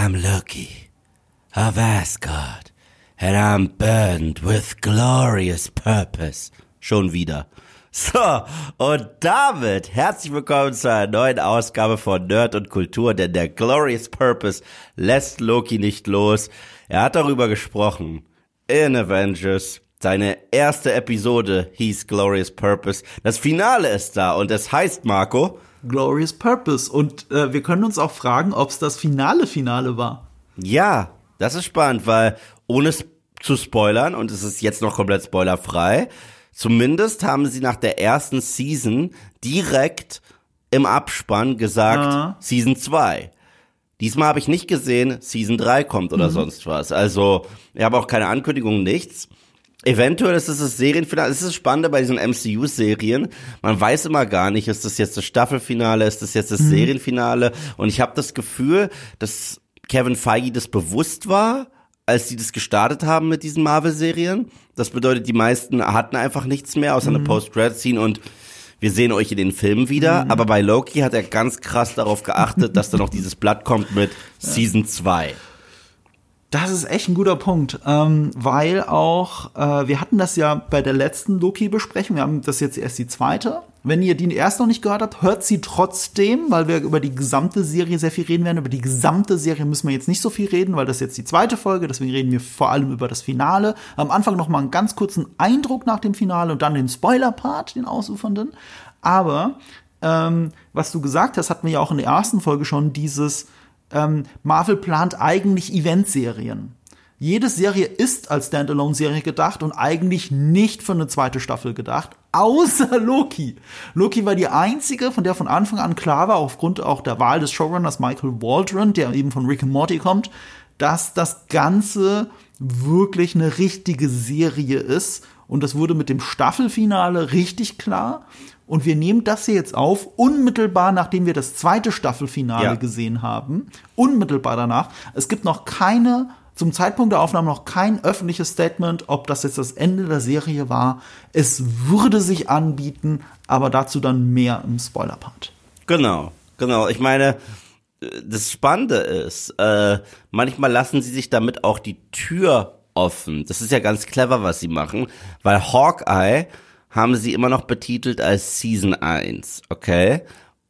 I'm Loki of Asgard and I'm burned with glorious purpose. Schon wieder. So, und damit herzlich willkommen zu einer neuen Ausgabe von Nerd und Kultur, denn der Glorious Purpose lässt Loki nicht los. Er hat darüber gesprochen in Avengers. Seine erste Episode hieß Glorious Purpose. Das Finale ist da und es heißt, Marco, Glorious Purpose. Und äh, wir können uns auch fragen, ob es das finale Finale war. Ja, das ist spannend, weil ohne es zu spoilern, und es ist jetzt noch komplett spoilerfrei, zumindest haben sie nach der ersten Season direkt im Abspann gesagt, Ah. Season 2. Diesmal habe ich nicht gesehen, Season 3 kommt oder sonst was. Also, ich habe auch keine Ankündigung, nichts. Eventuell ist es das Serienfinale. Es ist das Spannende bei diesen MCU-Serien. Man weiß immer gar nicht, ist das jetzt das Staffelfinale, ist das jetzt das Serienfinale. Und ich habe das Gefühl, dass Kevin Feige das bewusst war, als sie das gestartet haben mit diesen Marvel-Serien. Das bedeutet, die meisten hatten einfach nichts mehr außer eine Post-Credit-Scene und wir sehen euch in den Filmen wieder. Aber bei Loki hat er ganz krass darauf geachtet, dass da noch dieses Blatt kommt mit Season 2. Das ist echt ein guter Punkt, ähm, weil auch, äh, wir hatten das ja bei der letzten Loki-Besprechung, wir haben das jetzt erst die zweite. Wenn ihr die erst noch nicht gehört habt, hört sie trotzdem, weil wir über die gesamte Serie sehr viel reden werden. Über die gesamte Serie müssen wir jetzt nicht so viel reden, weil das ist jetzt die zweite Folge, deswegen reden wir vor allem über das Finale. Am Anfang noch mal einen ganz kurzen Eindruck nach dem Finale und dann den Spoiler-Part, den ausufernden. Aber ähm, was du gesagt hast, hatten wir ja auch in der ersten Folge schon dieses ähm, Marvel plant eigentlich Eventserien. Jede Serie ist als Standalone-Serie gedacht und eigentlich nicht für eine zweite Staffel gedacht, außer Loki. Loki war die einzige, von der von Anfang an klar war, aufgrund auch der Wahl des Showrunners Michael Waldron, der eben von Rick and Morty kommt, dass das Ganze wirklich eine richtige Serie ist. Und das wurde mit dem Staffelfinale richtig klar. Und wir nehmen das hier jetzt auf, unmittelbar nachdem wir das zweite Staffelfinale Ja. gesehen haben. Unmittelbar danach. Es gibt noch keine, zum Zeitpunkt der Aufnahme noch kein öffentliches Statement, ob das jetzt das Ende der Serie war. Es würde sich anbieten, aber dazu dann mehr im Spoiler-Part. Genau, genau. Ich meine, das Spannende ist, äh, manchmal lassen sie sich damit auch die Tür offen. Das ist ja ganz clever, was sie machen, weil Hawkeye haben sie immer noch betitelt als Season 1, okay?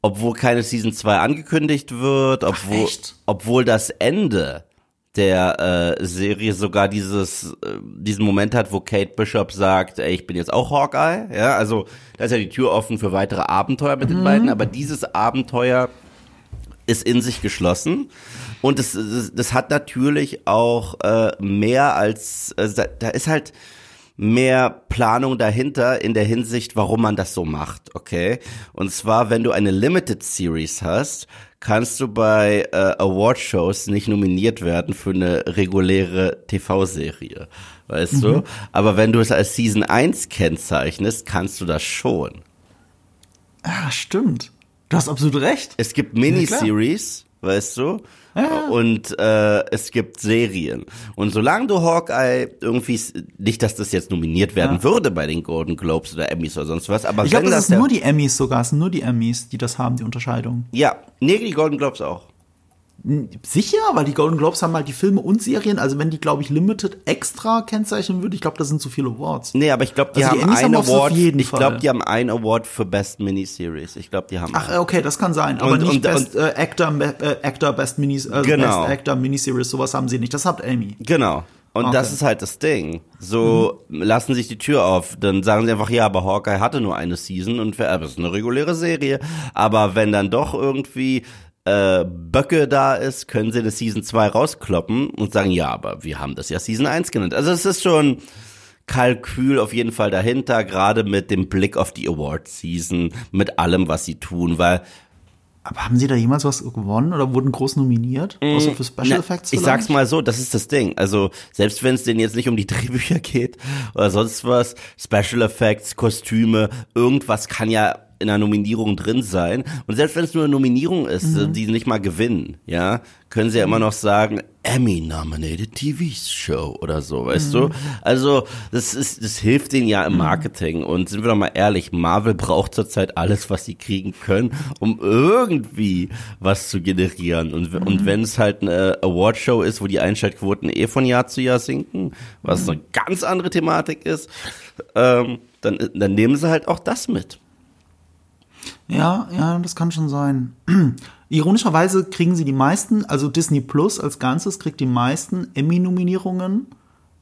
Obwohl keine Season 2 angekündigt wird, obwohl, echt? obwohl das Ende der äh, Serie sogar dieses äh, diesen Moment hat, wo Kate Bishop sagt, ey, ich bin jetzt auch Hawkeye, ja, also da ist ja die Tür offen für weitere Abenteuer mit den beiden, aber dieses Abenteuer ist in sich geschlossen und das, das, das hat natürlich auch äh, mehr als, also da, da ist halt mehr Planung dahinter in der Hinsicht, warum man das so macht, okay? Und zwar, wenn du eine Limited Series hast, kannst du bei äh, Award-Shows nicht nominiert werden für eine reguläre TV-Serie, weißt du? Aber wenn du es als Season 1 kennzeichnest, kannst du das schon. Ah, stimmt. Du hast absolut recht. Es gibt. Miniseries, weißt du? Ja. Und äh, es gibt Serien. Und solange du Hawkeye irgendwie, nicht, dass das jetzt nominiert werden Ja. würde bei den Golden Globes oder Emmys oder sonst was, aber Ich glaube, wenn das ist nur die Emmys sogar, es sind nur die Emmys, die das haben, die Unterscheidung. Ja, nee, die Golden Globes auch. Sicher, weil die Golden Globes haben halt die Filme und Serien, also wenn die, glaube ich, Limited extra kennzeichnen würde, ich glaube, das sind zu viele Awards. Nee, aber ich glaube, die Also haben einen Award. ich glaube, die haben einen Award für Best Miniseries. Ich glaube, die haben. Ach, äh, okay, das kann sein, aber Und- nicht und- Best äh, Actor, äh, Actor, Best Minis, äh, Genau. Best Actor Miniseries, sowas haben sie nicht. Das hat Amy. Genau. Und Okay. das ist halt das Ding. So lassen sich die Tür auf. Dann sagen sie einfach, ja, aber Hawkeye hatte nur eine Season und aber es ist eine reguläre Serie. Aber wenn dann doch irgendwie äh, Böcke da ist, können sie eine Season 2 rauskloppen und sagen, ja, aber wir haben das ja Season 1 genannt. Also es ist schon Kalkül auf jeden Fall dahinter, gerade mit dem Blick auf die Award-Season, mit allem, was sie tun, weil Aber haben sie da jemals was gewonnen oder wurden groß nominiert? Außer für Special Na, Effects Ich vielleicht? sag's mal so, das ist das Ding. Also, selbst wenn es denen jetzt nicht um die Drehbücher geht oder sonst was, Special Effects, Kostüme, irgendwas kann ja in einer Nominierung drin sein. Und selbst wenn es nur eine Nominierung ist, Mhm. die nicht mal gewinnen, ja, können sie ja immer noch sagen, Emmy-nominated TV-Show oder so, weißt Mhm. du? Also, das ist, das hilft denen ja im Marketing. Und sind wir doch mal ehrlich, Marvel braucht zurzeit alles, was sie kriegen können, um irgendwie was zu generieren. Und, Mhm. und wenn es halt eine Awardshow ist, wo die Einschaltquoten eh von Jahr zu Jahr sinken, was Mhm. eine ganz andere Thematik ist, ähm, dann, dann nehmen sie halt auch das mit. Ja, ja, das kann schon sein. Ironischerweise kriegen sie die meisten, also Disney Plus als Ganzes kriegt die meisten Emmy-Nominierungen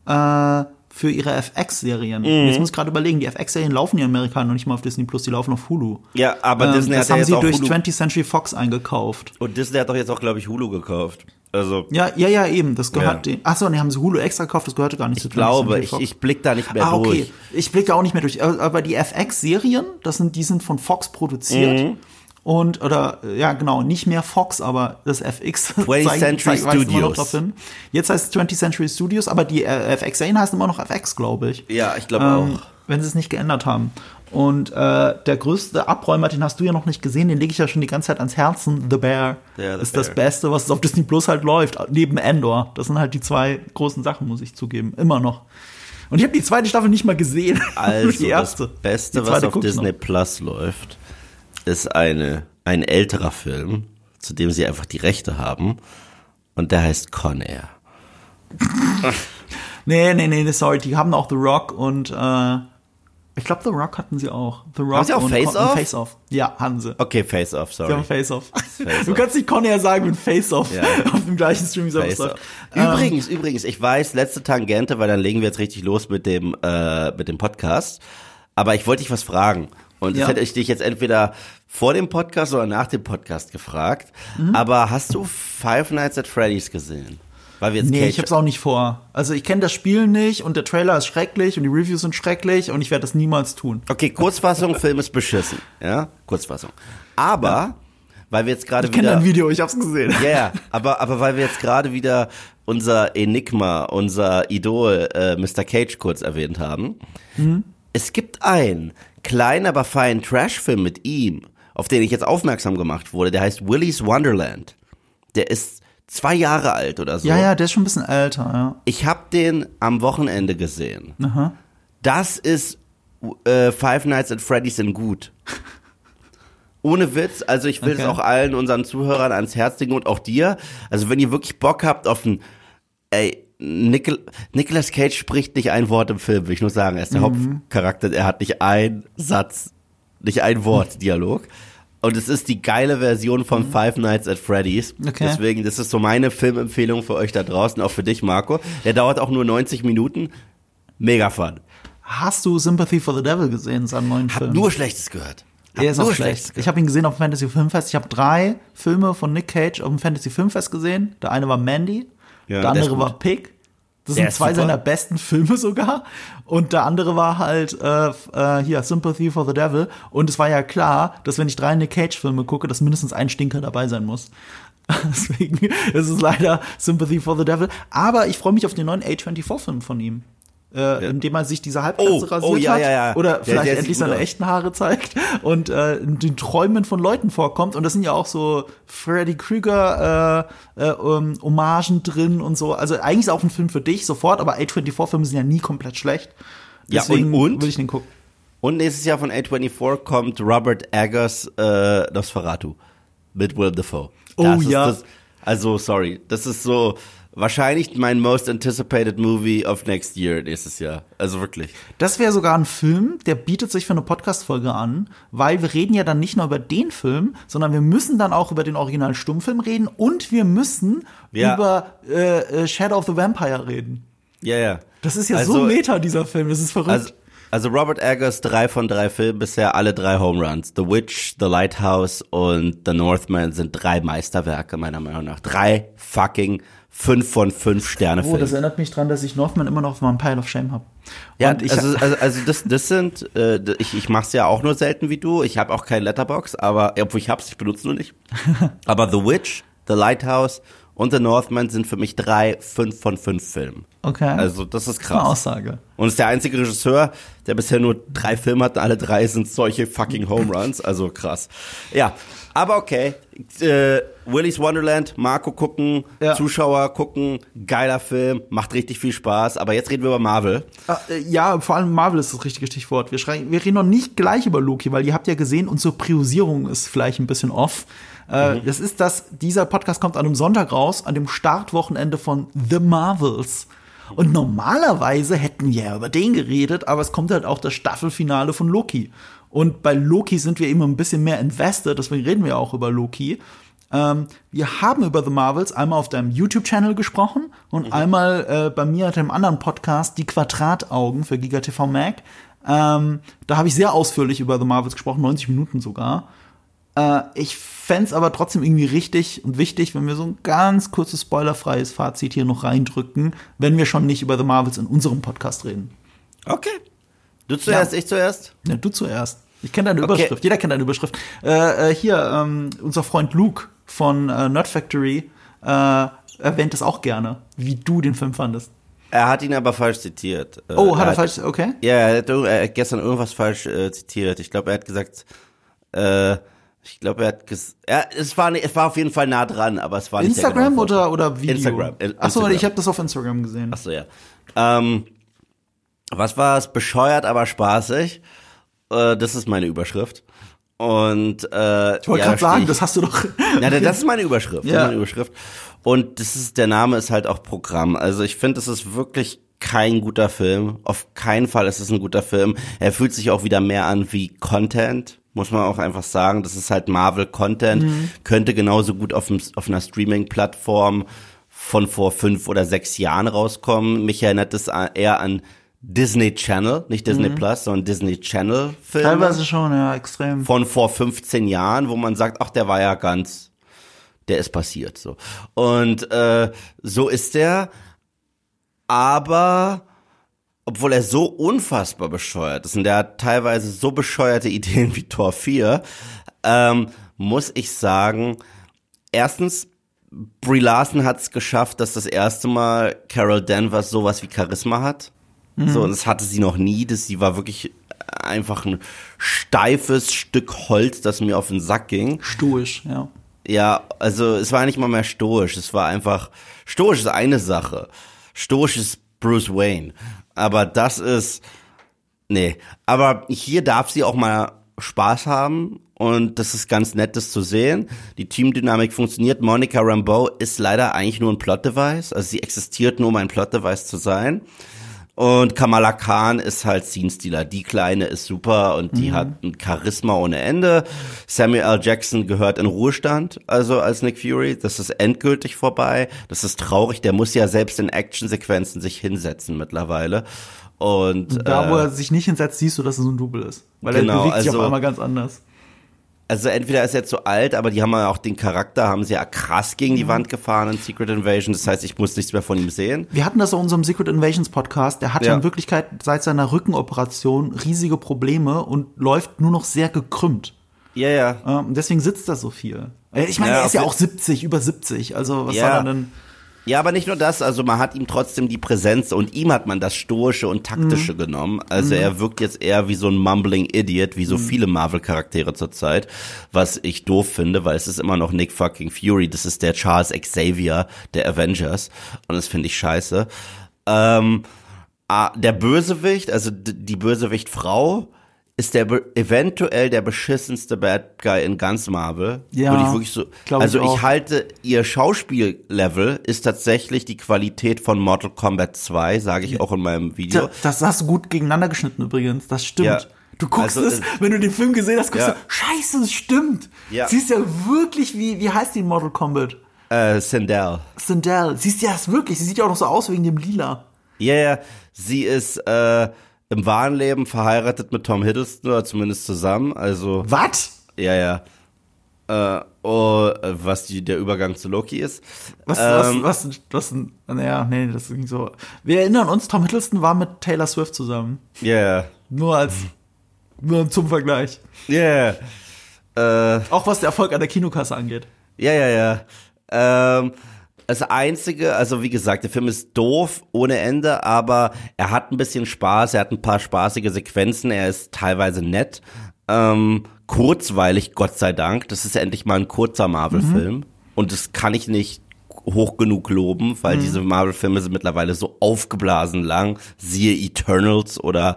äh, für ihre FX-Serien. Mhm. Jetzt muss ich gerade überlegen, die FX-Serien laufen ja in Amerika noch nicht mal auf Disney Plus, die laufen auf Hulu. Ja, aber Ähm, Disney das hat ja haben jetzt sie auch durch Hulu. 20th Century Fox eingekauft. Und Disney hat doch jetzt auch, glaube ich, Hulu gekauft. Also, Ja, ja, ja, eben. Das gehört Ja. den. Achso, ne, haben sie Hulu extra gekauft, das gehörte gar nicht zu ich glaube, 20th ich, Fox. ich blick da nicht mehr ah, okay. durch. Ich blicke auch nicht mehr durch. Aber die FX-Serien, das sind, die sind von Fox produziert. Mhm. Und, oder, äh, ja, genau, nicht mehr Fox, aber das FX. 20th Century weist immer noch Studios. drauf hin. Jetzt heißt es 20th Century Studios, aber die äh, FX-Serien heißen immer noch FX, glaube ich. Ja, ich glaube Ähm, auch. Wenn sie es nicht geändert haben. Und äh, der größte Abräumer, den hast du ja noch nicht gesehen, den lege ich ja schon die ganze Zeit ans Herzen. The Bear Ja, The ist das Bear. Beste, was auf Disney Plus halt läuft, neben Endor. Das sind halt die zwei großen Sachen, muss ich zugeben, immer noch. Und ich habe die zweite Staffel nicht mal gesehen. Also, die erste. das Beste, was auf Disney noch. Plus läuft, ist eine, ein älterer Film, zu dem sie einfach die Rechte haben. Und der heißt Con Air. Nee, nee, nee, nee, sorry, die haben auch The Rock und äh, ich glaube The Rock hatten sie auch. The Rock sie auch und Face Off? Face Off. Ja, hatten sie. Okay, Face Off, Die sorry. haben Face Off. Face du kannst nicht Conair sagen mit Face Off Ja. auf dem gleichen Streaming Face Service. Off. Übrigens, übrigens, ich weiß, letzte Tangente, weil dann legen wir jetzt richtig los mit dem, äh, mit dem Podcast. Aber ich wollte dich was fragen. Und das Ja. hätte ich dich jetzt entweder vor dem Podcast oder nach dem Podcast gefragt. Mhm. Aber hast du Five Nights at Freddy's gesehen? Weil wir jetzt Nee, Cage- ich hab's auch nicht vor. Also ich kenne das Spiel nicht und der Trailer ist schrecklich und die Reviews sind schrecklich und ich werde das niemals tun. Okay, Kurzfassung, Film ist beschissen. Ja, Kurzfassung. Aber, weil wir jetzt gerade Ich kenne wieder. dein Video, ich hab's gesehen. Ja, ja, aber, aber weil wir jetzt gerade wieder unser Enigma, unser Idol äh, Mr. Cage kurz erwähnt haben. Es gibt einen kleinen, aber feinen Trashfilm mit ihm, auf den ich jetzt aufmerksam gemacht wurde. Der heißt Willy's Wonderland. Der ist zwei Jahre alt oder so. Ja, ja, der ist schon ein bisschen älter, ja. Ich habe den am Wochenende gesehen. Das ist äh, Five Nights at Freddy's in gut. Ohne Witz, also ich will es Okay. auch allen unseren Zuhörern ans Herz legen und auch dir. Also wenn ihr wirklich Bock habt auf ein, ey, Nicol Nicolas Cage spricht nicht ein Wort im Film, will ich nur sagen. Er ist der Mhm. Hauptcharakter, er hat nicht ein Satz, nicht ein Wort Dialog. Und es ist die geile Version von Five Nights at Freddy's. Mhm. Okay. Deswegen, das ist so meine Filmempfehlung für euch da draußen, auch für dich, Marco. Der dauert auch nur 90 Minuten. Mega fun. Hast du Sympathy for the Devil gesehen, seinen neuen Hab Film? nur Schlechtes gehört. Hab er ist auch schlecht. Ich habe ihn gesehen auf dem Fantasy Filmfest. Ich habe drei Filme von Nick Cage auf dem Fantasy Filmfest gesehen. Der eine war Mandy, Ja, der andere war Pig. Das Der sind zwei super. seiner besten Filme sogar. Und der andere war halt äh, äh, hier Sympathy for the Devil. Und es war ja klar, dass wenn ich drei Nick Cage Filme gucke, dass mindestens ein Stinker dabei sein muss. Deswegen ist es leider Sympathy for the Devil. Aber ich freue mich auf den neuen A24-Film von ihm. Äh, Indem er sich diese Halbkatze Oh, rasiert oh, ja, hat. ja, ja. Oder Der- vielleicht endlich seine aus. echten Haare zeigt und äh, in den Träumen von Leuten vorkommt. Und das sind ja auch so Freddy Krüger äh, äh, um, Hommagen drin und so. Also eigentlich ist auch ein Film für dich sofort, aber A24-Filme sind ja nie komplett schlecht. Ja, Deswegen und- und? will ich den gucken. Und nächstes Jahr von A24 kommt Robert Eggers äh, Nosferatu mit Willem Dafoe. Oh, Das ist ja. Das, also, sorry. Das ist so wahrscheinlich mein most anticipated movie of next year nächstes Jahr. Also wirklich. Das wäre sogar ein Film, der bietet sich für eine Podcast-Folge an, weil wir reden ja dann nicht nur über den Film, sondern wir müssen dann auch über den originalen Stummfilm reden und wir müssen Ja. über äh, äh, Shadow of the Vampire reden. Ja, ja. Das ist ja Also- so meta, dieser Film. Das ist verrückt. Also, also Robert Eggers, drei von drei Filmen, bisher alle drei Home Runs. The Witch, The Lighthouse und The Northman sind drei Meisterwerke, meiner Meinung nach. Drei fucking fünf von fünf Sterne Oh, Filme. das erinnert mich dran, dass ich Northman immer noch auf meinem Pile of Shame habe. Ja, ich also, also, also das, das sind, äh, ich, ich mach's ja auch nur selten wie du. Ich habe auch kein Letterbox, aber obwohl ich hab's, ich benutze nur nicht. aber The Witch, The Lighthouse und The Northman sind für mich drei, fünf von fünf Filmen. Okay. Also das ist Das ist eine krass. Aussage. Und ist der einzige Regisseur, der bisher nur drei Filme hat. Alle drei sind solche fucking Home Runs. Also krass. Ja, aber okay. Äh, Willy's Wonderland, Marco gucken, Ja. Zuschauer gucken, geiler Film, macht richtig viel Spaß. Aber jetzt reden wir über Marvel. Ah, äh, Ja, vor allem Marvel ist das richtige Stichwort. Wir, schreien, wir reden noch nicht gleich über Loki, weil ihr habt ja gesehen, unsere Priorisierung ist vielleicht ein bisschen off. Äh, Das ist das, dieser Podcast kommt an einem Sonntag raus, an dem Startwochenende von The Marvels. Und normalerweise hätten wir ja über den geredet, aber es kommt halt auch das Staffelfinale von Loki. Und bei Loki sind wir immer ein bisschen mehr invested, deswegen reden wir auch über Loki. Ähm, wir haben über The Marvels einmal auf deinem YouTube-Channel gesprochen und einmal äh, bei mir at dem anderen Podcast, die Quadrataugen für GigaTV Mac. Ähm, da habe ich sehr ausführlich über The Marvels gesprochen, 90 Minuten sogar. Äh, ich fänd's aber trotzdem irgendwie richtig und wichtig, wenn wir so ein ganz kurzes spoilerfreies Fazit hier noch reindrücken, wenn wir schon nicht über The Marvels in unserem Podcast reden. Okay. Du zuerst, ich zuerst? Ja, du zuerst. Ich kenne deine Okay. Überschrift. Jeder kennt deine Überschrift. Äh, äh, hier, ähm, unser Freund Luke von äh, Nerd Factory äh, erwähnt es auch gerne, wie du den Film fandest. Er hat ihn aber falsch zitiert. Äh, Oh, hat er falsch, okay? Ja, er hat, er hat gestern irgendwas falsch äh, zitiert. Ich glaube, er hat gesagt, äh, ich glaube, er hat ges ja, es war, nicht- es war auf jeden Fall nah dran, aber es war nicht Instagram genaue oder, oder Video? Instagram. Äh, Achso, Instagram. ich habe das auf Instagram gesehen. Achso, ja. Ähm, was war es? Bescheuert, aber spaßig. Äh, das ist meine Überschrift. Und äh, ich wollte ja, gerade sagen, ich- das hast du doch. Ja, das ist meine Überschrift. Das Ja. ist meine Überschrift. Und das ist, der Name ist halt auch Programm. Also ich finde, es ist wirklich kein guter Film. Auf keinen Fall ist es ein guter Film. Er fühlt sich auch wieder mehr an wie Content, muss man auch einfach sagen. Das ist halt Marvel-Content. Könnte genauso gut auf, dem, auf einer Streaming-Plattform von vor fünf oder sechs Jahren rauskommen. Mich erinnert es a- eher an Disney Channel, nicht Disney Plus, sondern Disney Channel Filme Teilweise schon, ja, extrem. von vor 15 Jahren, wo man sagt, ach, der war ja ganz, der ist passiert so. Und äh, so ist der, aber obwohl er so unfassbar bescheuert ist und der hat teilweise so bescheuerte Ideen wie Tor 4, ähm, muss ich sagen, erstens, Brie Larson hat es geschafft, dass das erste Mal Carol Danvers sowas wie Charisma hat. So, und das hatte sie noch nie. Das, sie war wirklich einfach ein steifes Stück Holz, das mir auf den Sack ging. Stoisch, ja. Ja, also es war nicht mal mehr stoisch. Es war einfach, stoisch ist eine Sache. Stoisch ist Bruce Wayne. Aber das ist, nee. Aber hier darf sie auch mal Spaß haben und das ist ganz nett, das zu sehen. Die Teamdynamik funktioniert. Monica Rambeau ist leider eigentlich nur ein Plot-Device. Also sie existiert nur, um ein Plot-Device zu sein. Und Kamala Khan ist halt Scene-Stealer. Die Kleine ist super und die hat ein Charisma ohne Ende. Samuel L. Jackson gehört in Ruhestand, also als Nick Fury. Das ist endgültig vorbei. Das ist traurig. Der muss ja selbst in Actionsequenzen sich hinsetzen mittlerweile. Und Da, wo äh, er sich nicht hinsetzt, siehst du, dass es ein Double ist. Weil Genau, er bewegt sich also- auf einmal ganz anders. Also entweder ist er zu alt, aber die haben ja auch den Charakter, haben sie ja krass gegen die Wand gefahren in Secret Invasion. Das heißt, ich muss nichts mehr von ihm sehen. Wir hatten das in unserem Secret Invasions Podcast. Der hat ja in Wirklichkeit seit seiner Rückenoperation riesige Probleme und läuft nur noch sehr gekrümmt. Ja, ja. Ähm, deswegen sitzt er so viel. Äh, Ich meine, Ja, er ist ja auch 70, über 70. Also was Ja. soll er denn? Ja, aber nicht nur das, also man hat ihm trotzdem die Präsenz und ihm hat man das Stoische und Taktische Mhm. genommen. Also er wirkt jetzt eher wie so ein mumbling Idiot, wie so Mhm. viele Marvel-Charaktere zurzeit, was ich doof finde, weil es ist immer noch Nick fucking Fury, das ist der Charles Xavier der Avengers und das finde ich scheiße. Ähm, ah, der Bösewicht, also die Bösewicht-Frau, ist der eventuell der beschissenste Bad Guy in ganz Marvel. Ja, Würde ich wirklich so. ich also ich auch. halte, ihr Schauspiellevel ist tatsächlich die Qualität von Mortal Kombat 2, sage ich auch in meinem Video. Da- Das hast du gut gegeneinander geschnitten übrigens. Das stimmt. Ja. Du guckst Also, es, wenn du den Film gesehen hast, guckst ja. du, scheiße, es stimmt. Ja. Siehst ja wirklich, wie, wie heißt die in Mortal Kombat? Äh, Sindel. Sindel. Siehst ja das wirklich. Sie sieht ja auch noch so aus wegen dem Lila. Ja, ja, sie ist äh, im wahren Leben verheiratet mit Tom Hiddleston oder zumindest zusammen. Also Was? ja, ja. Äh, oh, äh, was die, der Übergang zu Loki ist. Was, Ähm, was, was, was, naja, nee, das ging so. Wir erinnern uns, Tom Hiddleston war mit Taylor Swift zusammen. Ja, ja. Nur als, nur zum Vergleich. Ja. Äh, Auch was der Erfolg an der Kinokasse angeht. Ja, ja, ja. Ähm, Das Einzige, also wie gesagt, der Film ist doof ohne Ende, aber er hat ein bisschen Spaß, er hat ein paar spaßige Sequenzen, er ist teilweise nett, ähm, kurzweilig, Gott sei Dank. Das ist ja endlich mal ein kurzer Marvel-Film. Und das kann ich nicht hoch genug loben, weil diese Marvel-Filme sind mittlerweile so aufgeblasen lang. Siehe Eternals oder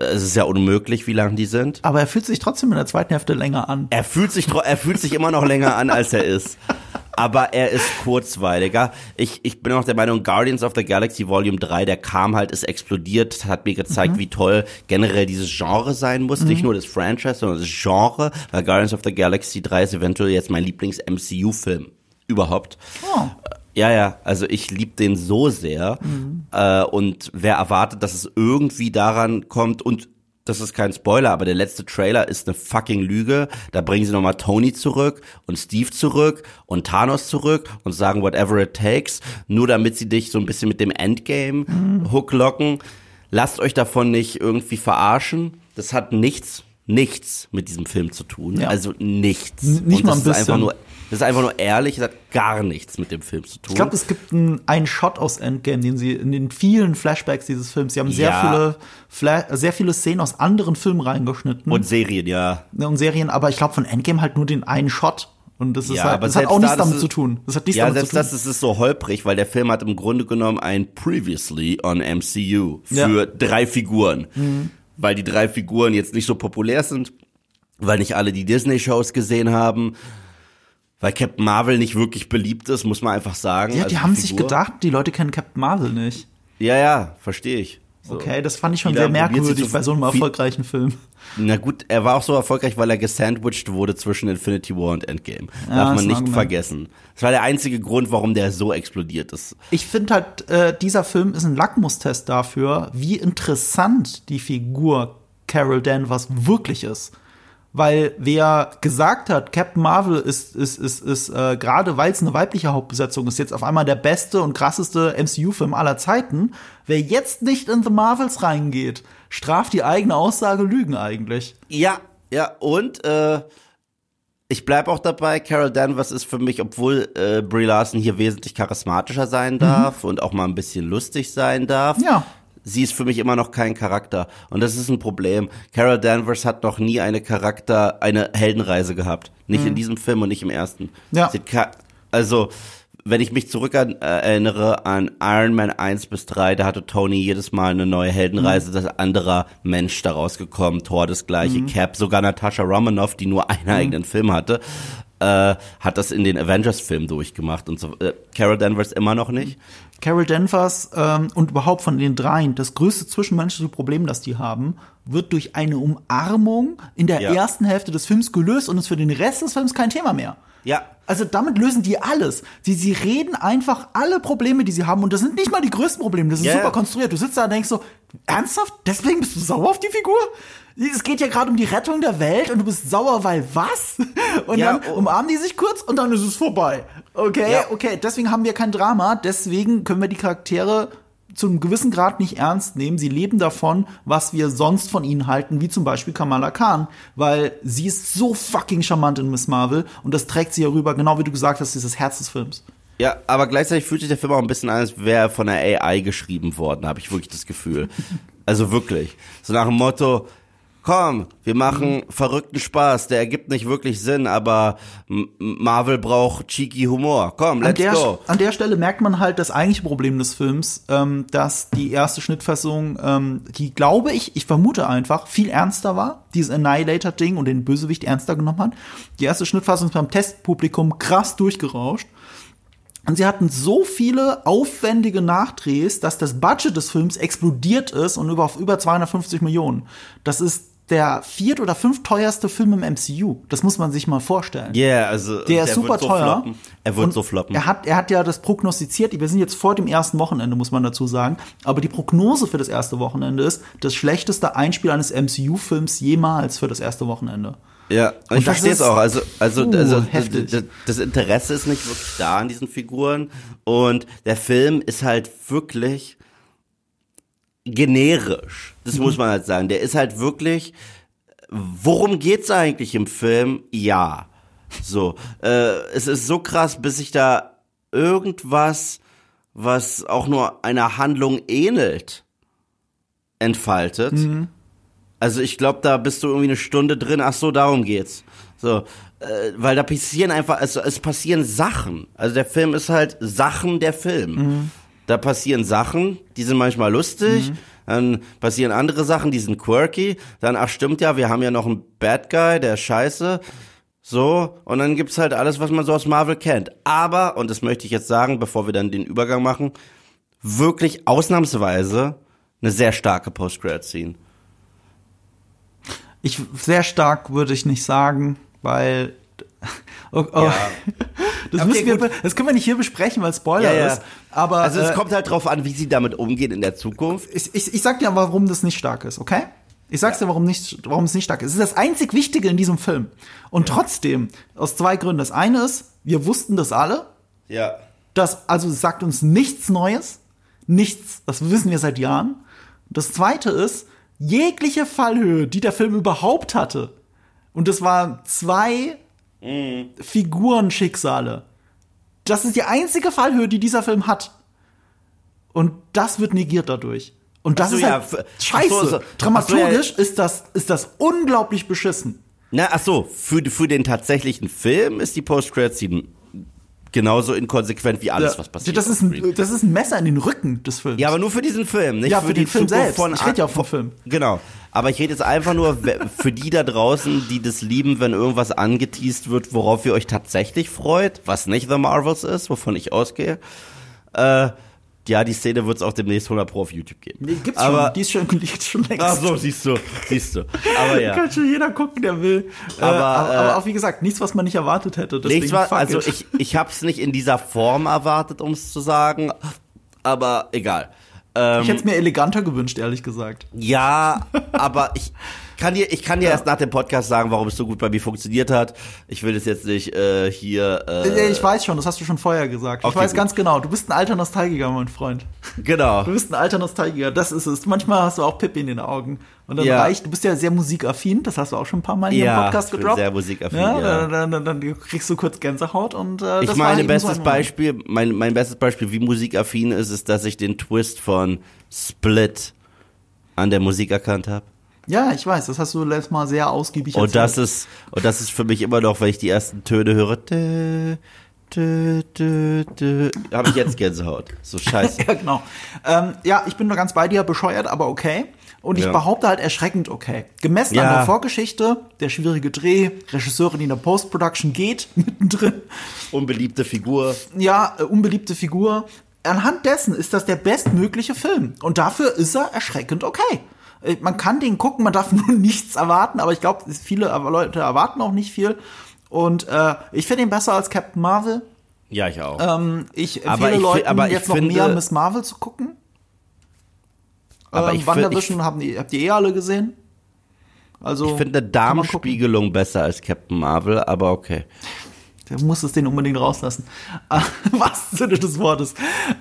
äh, es ist ja unmöglich, wie lang die sind. Aber er fühlt sich trotzdem in der zweiten Hälfte länger an. Er fühlt sich, er fühlt sich immer noch länger an, als er ist. Aber er ist kurzweiliger. Ich, ich bin auch der Meinung, Guardians of the Galaxy Volume 3, der kam halt, ist explodiert, hat mir gezeigt, wie toll generell dieses Genre sein muss. Nicht nur das Franchise, sondern das Genre. Weil Guardians of the Galaxy 3 ist eventuell jetzt mein Lieblings-MCU-Film überhaupt. Oh. Ja, ja, also ich lieb den so sehr. Äh, und wer erwartet, dass es irgendwie daran kommt und das ist kein Spoiler, aber der letzte Trailer ist eine fucking Lüge. Da bringen sie nochmal Tony zurück und Steve zurück und Thanos zurück und sagen whatever it takes, nur damit sie dich so ein bisschen mit dem Endgame Hook locken. Lasst euch davon nicht irgendwie verarschen. Das hat nichts, nichts mit diesem Film zu tun. Ja. Also nichts. N- nicht und mal ein ist einfach bisschen. Das ist einfach nur ehrlich, es hat gar nichts mit dem Film zu tun. Ich glaube, es gibt einen, einen Shot aus Endgame, den sie in den vielen Flashbacks dieses Films, sie haben sehr Ja. viele Fla sehr viele Szenen aus anderen Filmen reingeschnitten und Serien, ja. und Serien, aber ich glaube von Endgame halt nur den einen Shot. Und das ist Ja, halt, aber das hat auch nichts da, das damit ist- zu tun. Das hat nichts Ja, damit selbst zu tun. das ist es so holprig, weil der Film hat im Grunde genommen ein Previously on MCU für Ja. Mhm. drei Figuren. Weil die drei Figuren jetzt nicht so populär sind, weil nicht alle die Disney-Shows gesehen haben, weil Captain Marvel nicht wirklich beliebt ist, muss man einfach sagen. ja, Also die haben sich Figur. gedacht, die Leute kennen Captain Marvel nicht. Ja, ja, verstehe ich. So. Okay, das fand ich schon Viele sehr haben merkwürdig bei so einem erfolgreichen Film. Na gut, er war auch so erfolgreich, weil er gesandwiched wurde zwischen Infinity War und Endgame. Ja, Darf man nicht vergessen. Das war der einzige Grund, warum der so explodiert ist. Ich finde halt, äh, dieser Film ist ein Lackmustest dafür, wie interessant die Figur Carol Danvers wirklich ist. Weil wer gesagt hat, Captain Marvel ist, ist, ist, ist äh, gerade weil es eine weibliche Hauptbesetzung ist, jetzt auf einmal der beste und krasseste MCU-Film aller Zeiten, wer jetzt nicht in The Marvels reingeht, straft die eigene Aussage Lügen eigentlich. Ja, ja, und äh, ich bleib auch dabei, Carol Danvers ist für mich, obwohl äh, Brie Larson hier wesentlich charismatischer sein darf und auch mal ein bisschen lustig sein darf. Ja. Sie ist für mich immer noch kein Charakter. Und das ist ein Problem. Carol Danvers hat noch nie eine Charakter, eine Heldenreise gehabt. Nicht in diesem Film und nicht im ersten. Ja. Also, wenn ich mich zurück an, äh, erinnere an Iron Man 1 bis 3, da hatte Tony jedes Mal eine neue Heldenreise, Mhm. das anderer Mensch daraus gekommen, Thor das gleiche, Cap, sogar Natasha Romanoff, die nur einen Mhm. eigenen Film hatte, äh, hat das in den Avengers-Filmen durchgemacht und so. Äh, Carol Danvers immer noch nicht. Carol Danvers ähm, und überhaupt von den dreien, das größte zwischenmenschliche Problem, das die haben, wird durch eine Umarmung in der Ja. ersten Hälfte des Films gelöst und ist für den Rest des Films kein Thema mehr. Ja, Also damit lösen die alles. Sie, sie reden einfach alle Probleme, die sie haben. Und das sind nicht mal die größten Probleme. Das ist Ja, super konstruiert. Du sitzt da und denkst so, ernsthaft? Deswegen bist du sauer auf die Figur? Es geht ja gerade um die Rettung der Welt und du bist sauer, weil was? Und Ja, dann oh. umarmen die sich kurz und dann ist es vorbei. Okay, Ja. okay. Deswegen haben wir kein Drama. Deswegen können wir die Charaktere zu einem gewissen Grad nicht ernst nehmen. Sie leben davon, was wir sonst von ihnen halten, wie zum Beispiel Kamala Khan, weil sie ist so fucking charmant in Miss Marvel und das trägt sie ja rüber, genau wie du gesagt hast, dieses Herz des Films. Ja, aber gleichzeitig fühlt sich der Film auch ein bisschen an, als wäre er von der AI geschrieben worden, habe ich wirklich das Gefühl. Also wirklich. So nach dem Motto, komm, wir machen verrückten Spaß, der ergibt nicht wirklich Sinn, aber Marvel braucht cheeky Humor. Komm, An let's der, go. an der Stelle merkt man halt das eigentliche Problem des Films, ähm, dass die erste Schnittfassung, ähm, die glaube ich, ich vermute einfach, viel ernster war, dieses Annihilator-Ding und den Bösewicht ernster genommen hat. Die erste Schnittfassung ist beim Testpublikum krass durchgerauscht. Und sie hatten so viele aufwendige Nachdrehs, dass das Budget des Films explodiert ist und über, auf über 250 Millionen. Das ist der viert- oder fünfteuerste Film im MCU. Das muss man sich mal vorstellen. Yeah, also Der ist super wird so teuer. Floppen. Er wird so floppen. Er hat, er hat ja das prognostiziert. Wir sind jetzt vor dem ersten Wochenende, muss man dazu sagen. Aber die Prognose für das erste Wochenende ist das schlechteste Einspiel eines MCU-Films jemals für das erste Wochenende. Ja, und ich das verstehe es auch. Also, also, Uh, also heftig. d- d- das Interesse ist nicht wirklich da an diesen Figuren. Und der Film ist halt wirklich generisch. Das Mhm. muss man halt sagen. Der ist halt wirklich. Worum geht's eigentlich im Film? Ja. So. Äh, es ist so krass, bis ich da irgendwas, was auch nur einer Handlung ähnelt, entfaltet. Mhm. Also ich glaube, da bist du irgendwie eine Stunde drin. Ach so, darum geht's. So, äh, weil da passieren einfach, also es passieren Sachen. Also der Film ist halt Sachen der Film. Mhm. Da passieren Sachen, die sind manchmal lustig. Mhm. Dann passieren andere Sachen, die sind quirky. Dann, ach stimmt ja, wir haben ja noch einen Bad Guy, der ist scheiße. So, und dann gibt's halt alles, was man so aus Marvel kennt. Aber, und das möchte ich jetzt sagen, bevor wir dann den Übergang machen, wirklich ausnahmsweise eine sehr starke Post-Credit-Scene. Ich sehr stark würde ich nicht sagen, weil oh, oh. Ja. Das, Okay, müssen wir, das können wir nicht hier besprechen, weil Spoiler Ja, ja. ist. Aber Also es äh, kommt halt drauf an, wie sie damit umgehen in der Zukunft. ich, ich, ich sag dir, warum das nicht stark ist, okay? Ich sag's dir, warum, nicht, warum es nicht stark ist. Es ist das einzig Wichtige in diesem Film. Und trotzdem, aus zwei Gründen. Das eine ist, wir wussten das alle. Ja. Das, also es sagt uns nichts Neues. Nichts. Das wissen wir seit Jahren. Das zweite ist, jegliche Fallhöhe, die der Film überhaupt hatte. Und das waren zwei Figurenschicksale. Das ist die einzige Fallhöhe, die dieser Film hat. Und das wird negiert dadurch. Und das so, ist ja, halt ach scheiße. so, so. Dramaturgisch ist das, ist das unglaublich beschissen. Na, ach so, für, für den tatsächlichen Film ist die Post-Credit-Scene genauso inkonsequent wie alles, Ja, was passiert. das, ist ein, das ist ein Messer in den Rücken des Films. ja, aber nur für diesen Film, nicht Ja, für, für die den Film Zukunft selbst. von Ich rede ja an- vom Film. Genau. Aber ich rede jetzt einfach nur für die da draußen, die das lieben, wenn irgendwas angeteased wird, worauf ihr euch tatsächlich freut, was nicht The Marvels ist, wovon ich ausgehe. Äh, ja, die Szene wird es auch demnächst 100 Pro auf YouTube geben. Die gibt's aber, schon. Die ist schon, die gibt's schon längst. Ach so, siehst du, siehst du. Aber ja. Kann schon jeder gucken, der will. Aber, äh, aber, äh, aber auch wie gesagt, nichts, was man nicht erwartet hätte. Deswegen Nichts war, fuck also it. ich, ich habe es nicht in dieser Form erwartet, um es zu sagen, aber egal. Ähm, ich hätte es mir eleganter gewünscht, ehrlich gesagt. ja, aber ich kann dir, ich kann dir erst nach dem Podcast sagen, warum es so gut bei mir funktioniert hat. Ich will das jetzt nicht äh, hier. Äh, Äh, ich weiß schon, das hast du schon vorher gesagt. Ich okay, weiß gut. ganz genau. Du bist ein alter Nostalgiker, mein Freund. genau. Du bist ein alter Nostalgiker, das ist es. Manchmal hast du auch Pippi in den Augen. Und dann Ja. reicht, du bist ja sehr musikaffin, das hast du auch schon ein paar Mal hier Ja, im Podcast ich gedroppt. sehr musikaffin, Ja, ja. Dann, dann, dann, kriegst du kurz Gänsehaut und äh, Ich das war meine, bestes so. Beispiel, mein, mein bestes Beispiel, wie musikaffin ist, ist, dass ich den Twist von Split an der Musik erkannt habe. Ja, ich weiß, das hast du letztes Mal sehr ausgiebig Und das erzählt. ist, und das ist für mich immer noch, wenn ich die ersten Töne höre, dö, dö, dö, dö, habe ich jetzt Gänsehaut. So scheiße. Ja, genau. Ähm, ja, ich bin nur ganz bei dir, bescheuert, aber okay. Und ich Ja. behaupte halt erschreckend okay. Gemessen Ja. an der Vorgeschichte, der schwierige Dreh, Regisseurin, die in der Post-Production geht, mittendrin. Unbeliebte Figur. Ja, äh, unbeliebte Figur. Anhand dessen ist das der bestmögliche Film. Und dafür ist er erschreckend okay. Äh, Man kann den gucken, man darf nur nichts erwarten, aber ich glaube, viele Leute erwarten auch nicht viel. Und äh, ich finde ihn besser als Captain Marvel. Ja, ich auch. Ähm, ich Aber empfehle ich Leuten aber jetzt noch finde- mehr Miss Marvel zu gucken. Aber ähm, ich WandaVision haben die, habt ihr eh alle gesehen? Also ich finde. Darmspiegelung besser als Captain Marvel, aber okay. Der muss es den unbedingt rauslassen. Was Sinne des Wortes.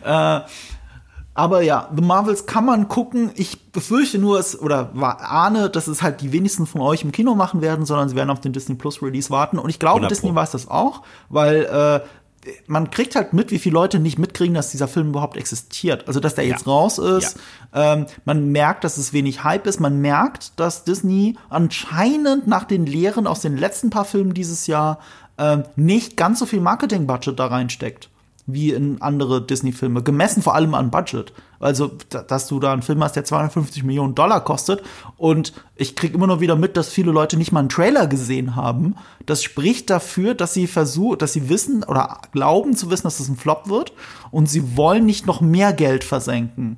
Äh, aber ja, The Marvels kann man gucken. Ich befürchte nur, es oder ahne, dass es halt die wenigsten von euch im Kino machen werden, sondern sie werden auf den Disney Plus Release warten. Und ich glaube, 100 Pro. Disney weiß das auch, weil äh, man kriegt halt mit, wie viele Leute nicht mitkriegen, dass dieser Film überhaupt existiert. Also, dass der jetzt raus ist. Ähm, man merkt, dass es wenig Hype ist. Man merkt, dass Disney anscheinend nach den Lehren aus den letzten paar Filmen dieses Jahr ähm, nicht ganz so viel Marketing-Budget da reinsteckt wie in andere Disney-Filme, gemessen vor allem an Budget. Also, da- dass du da einen Film hast, der 250 Millionen Dollar kostet und ich krieg immer noch wieder mit, dass viele Leute nicht mal einen Trailer gesehen haben. Das spricht dafür, dass sie versuchen, dass sie wissen oder glauben zu wissen, dass es ein Flop wird und sie wollen nicht noch mehr Geld versenken.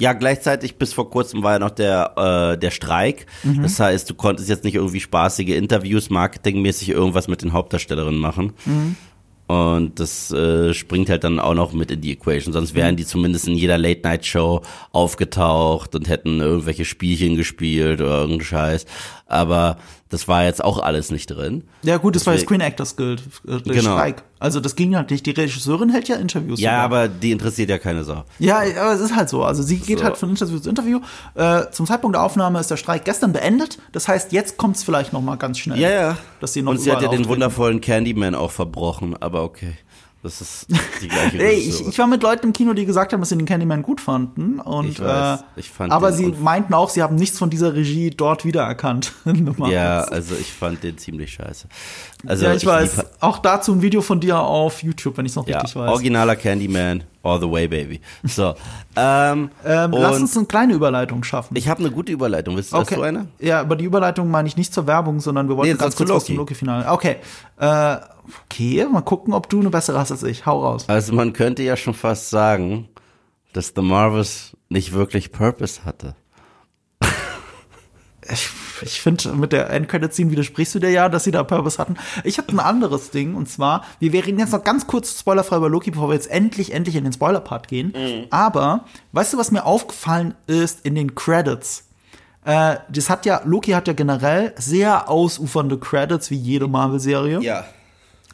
Ja, gleichzeitig bis vor kurzem war ja noch der, äh, der Streik. Mhm. Das heißt, du konntest jetzt nicht irgendwie spaßige Interviews, marketingmäßig irgendwas mit den Hauptdarstellerinnen machen. Mhm. Und das äh, springt halt dann auch noch mit in die Equation. Sonst wären die zumindest in jeder Late-Night-Show aufgetaucht und hätten irgendwelche Spielchen gespielt oder irgendeinen Scheiß. Aber das war jetzt auch alles nicht drin. Ja, gut, das war ja Deswegen- Screen Actors Guild, äh, Genau. Streik. Also, das ging halt nicht. Die Regisseurin hält ja Interviews. Ja, sogar. aber die interessiert ja keine Sau. Ja, aber es ist halt so. Also sie geht So. halt von Interview zu Interview. Äh, zum Zeitpunkt der Aufnahme ist der Streik gestern beendet. Das heißt, jetzt kommt's vielleicht noch mal ganz schnell. Ja, ja. Dass sie noch Und sie hat ja den auftreten. wundervollen Candyman auch verbrochen, aber okay. Das ist die gleiche Ey, ich, ich war mit Leuten im Kino, die gesagt haben, dass sie den Candyman gut fanden. Und, Ich weiß, äh, ich fand aber sie meinten auch, sie haben nichts von dieser Regie dort wiedererkannt. ja, also ich fand den ziemlich scheiße. Also ja, ich, weiß. lieb- Auch dazu ein Video von dir auf YouTube, wenn ich es noch ja, richtig weiß. originaler Candyman, all the way, baby. So, ähm, Ähm, lass uns eine kleine Überleitung schaffen. ich habe eine gute Überleitung. Willst hast du eine? Ja, aber die Überleitung meine ich nicht zur Werbung, sondern wir wollten Nee, ganz kurz aus dem Loki-Finale. Okay. Äh, okay, mal gucken, ob du eine bessere hast als ich. Hau raus. Also man könnte ja schon fast sagen, dass The Marvels nicht wirklich Purpose hatte. Ich, ich finde, mit der Endcredit-Scene widersprichst du dir ja, dass sie da Purpose hatten. Ich habe ein anderes Ding, und zwar, wir reden jetzt noch ganz kurz spoilerfrei über Loki, bevor wir jetzt endlich, endlich in den Spoiler-Part gehen. Aber, weißt du, was mir aufgefallen ist in den Credits? Äh, das hat ja, Loki hat ja generell sehr ausufernde Credits, wie jede Marvel-Serie. Ja.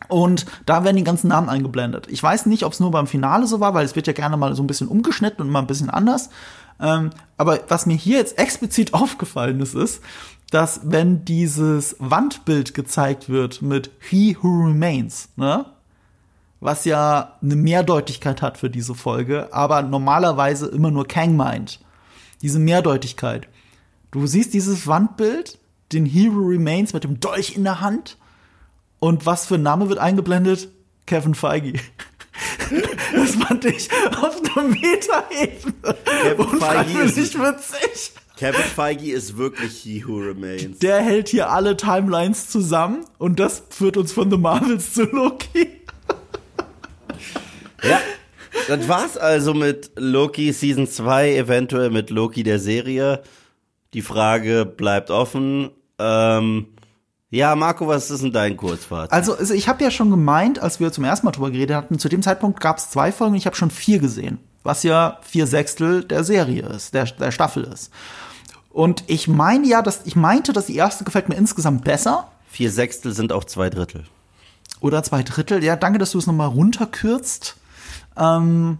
Und da werden die ganzen Namen eingeblendet. Ich weiß nicht, ob es nur beim Finale so war, weil es wird ja gerne mal so ein bisschen umgeschnitten und mal ein bisschen anders. Ähm, aber was mir hier jetzt explizit aufgefallen ist, ist, dass wenn dieses Wandbild gezeigt wird mit He Who Remains, ne? Was ja eine Mehrdeutigkeit hat für diese Folge, aber normalerweise immer nur Kang meint. Diese Mehrdeutigkeit. Du siehst dieses Wandbild, den Hero Remains mit dem Dolch in der Hand und was für ein Name wird eingeblendet? Kevin Feige. Das fand ich auf einer Meta-Ebene. Kevin Feige ist- nicht witzig. Kevin Feige ist wirklich He Who Remains. Der hält hier alle Timelines zusammen und das führt uns von The Marvels zu Loki. Ja. Das war's also mit Loki Season 2, eventuell mit Loki der Serie. Die Frage bleibt offen. Ähm, ja, Marco, was ist denn dein Kurzfazit? Also, also ich habe ja schon gemeint, als wir zum ersten Mal drüber geredet hatten, zu dem Zeitpunkt gab es zwei Folgen, ich habe schon vier gesehen. Was ja vier Sechstel der Serie ist, der, der Staffel ist. Und ich meine ja, dass ich meinte, dass die erste gefällt mir insgesamt besser. Vier Sechstel sind auch zwei Drittel. Oder zwei Drittel. Ja, danke, dass du es nochmal runterkürzt. Ähm,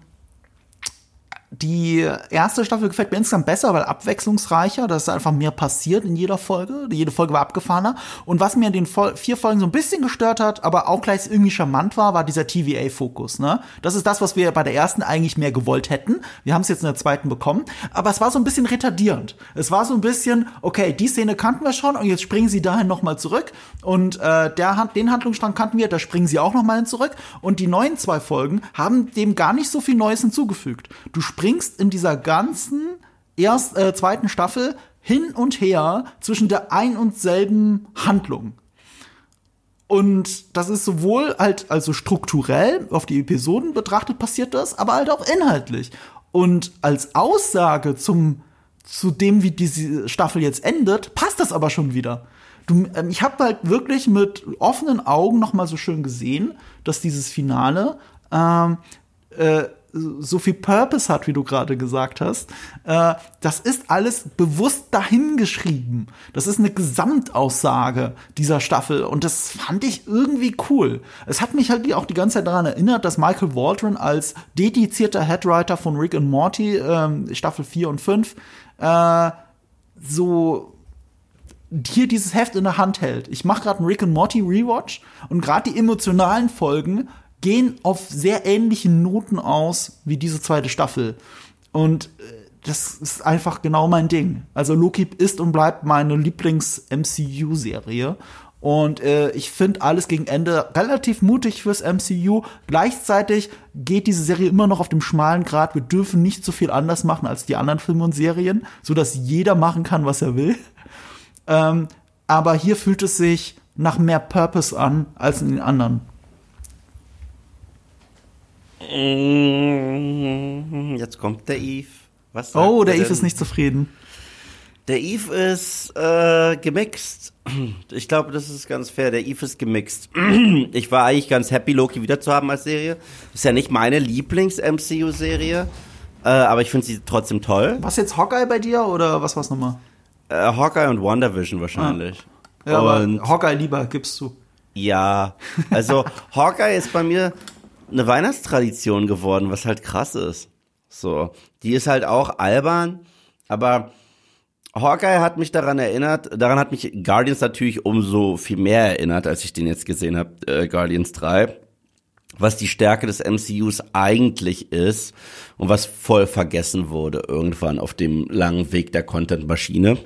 die erste Staffel gefällt mir insgesamt besser, weil abwechslungsreicher, da ist einfach mehr passiert in jeder Folge. Jede Folge war abgefahrener. Und was mir in den Fol vier Folgen so ein bisschen gestört hat, aber auch gleich irgendwie charmant war, war dieser TVA-Fokus. Ne? Das ist das, was wir bei der ersten eigentlich mehr gewollt hätten. Wir haben es jetzt in der zweiten bekommen. Aber es war so ein bisschen retardierend. Es war so ein bisschen, okay, die Szene kannten wir schon und jetzt springen sie dahin nochmal zurück. Und äh, der, den Handlungsstrang kannten wir, da springen sie auch nochmal hin zurück. Und die neuen zwei Folgen haben dem gar nicht so viel Neues hinzugefügt. Du springst in dieser ganzen erst, äh, zweiten Staffel hin und her zwischen der ein und selben Handlung. Und das ist sowohl halt also strukturell auf die Episoden betrachtet passiert das, aber halt auch inhaltlich. Und als Aussage zum zu dem, wie diese Staffel jetzt endet, passt das aber schon wieder. Du, ähm, ich habe halt wirklich mit offenen Augen noch mal so schön gesehen, dass dieses Finale ähm, äh, so viel Purpose hat, wie du gerade gesagt hast. Äh, das ist alles bewusst dahingeschrieben. Das ist eine Gesamtaussage dieser Staffel und das fand ich irgendwie cool. Es hat mich halt auch die ganze Zeit daran erinnert, dass Michael Waldron als dedizierter Headwriter von Rick and Morty ähm, Staffel 4 und 5 äh, so hier dieses Heft in der Hand hält. Ich mache gerade einen Rick and Morty Rewatch und gerade die emotionalen Folgen gehen auf sehr ähnlichen Noten aus wie diese zweite Staffel. Und äh, das ist einfach genau mein Ding. Also Loki ist und bleibt meine Lieblings-MCU-Serie. Und äh, ich finde alles gegen Ende relativ mutig fürs MCU. Gleichzeitig geht diese Serie immer noch auf dem schmalen Grad. Wir dürfen nicht so viel anders machen als die anderen Filme und Serien, sodass jeder machen kann, was er will. Ähm, aber hier fühlt es sich nach mehr Purpose an als in den anderen. Mm, Jetzt kommt der Eve. Was sagt Oh, der er Eve denn? ist nicht zufrieden. Der Eve ist äh, gemixt. Ich glaube, das ist ganz fair. Der Eve ist gemixt. Ich war eigentlich ganz happy, Loki wiederzuhaben als Serie. Ist ja nicht meine Lieblings-MCU-Serie, äh, aber ich finde sie trotzdem toll. Was jetzt Hawkeye bei dir oder was war's nochmal? Äh, Hawkeye und WandaVision wahrscheinlich. Ja, und aber Hawkeye lieber, gibst du. ja, also Hawkeye ist bei mir eine Weihnachtstradition geworden, was halt krass ist. So, die ist halt auch albern, aber Hawkeye hat mich daran erinnert, daran hat mich Guardians natürlich umso viel mehr erinnert, als ich den jetzt gesehen habe, äh, Guardians 3. was die Stärke des MCUs eigentlich ist und was voll vergessen wurde irgendwann auf dem langen Weg der Content-Maschine.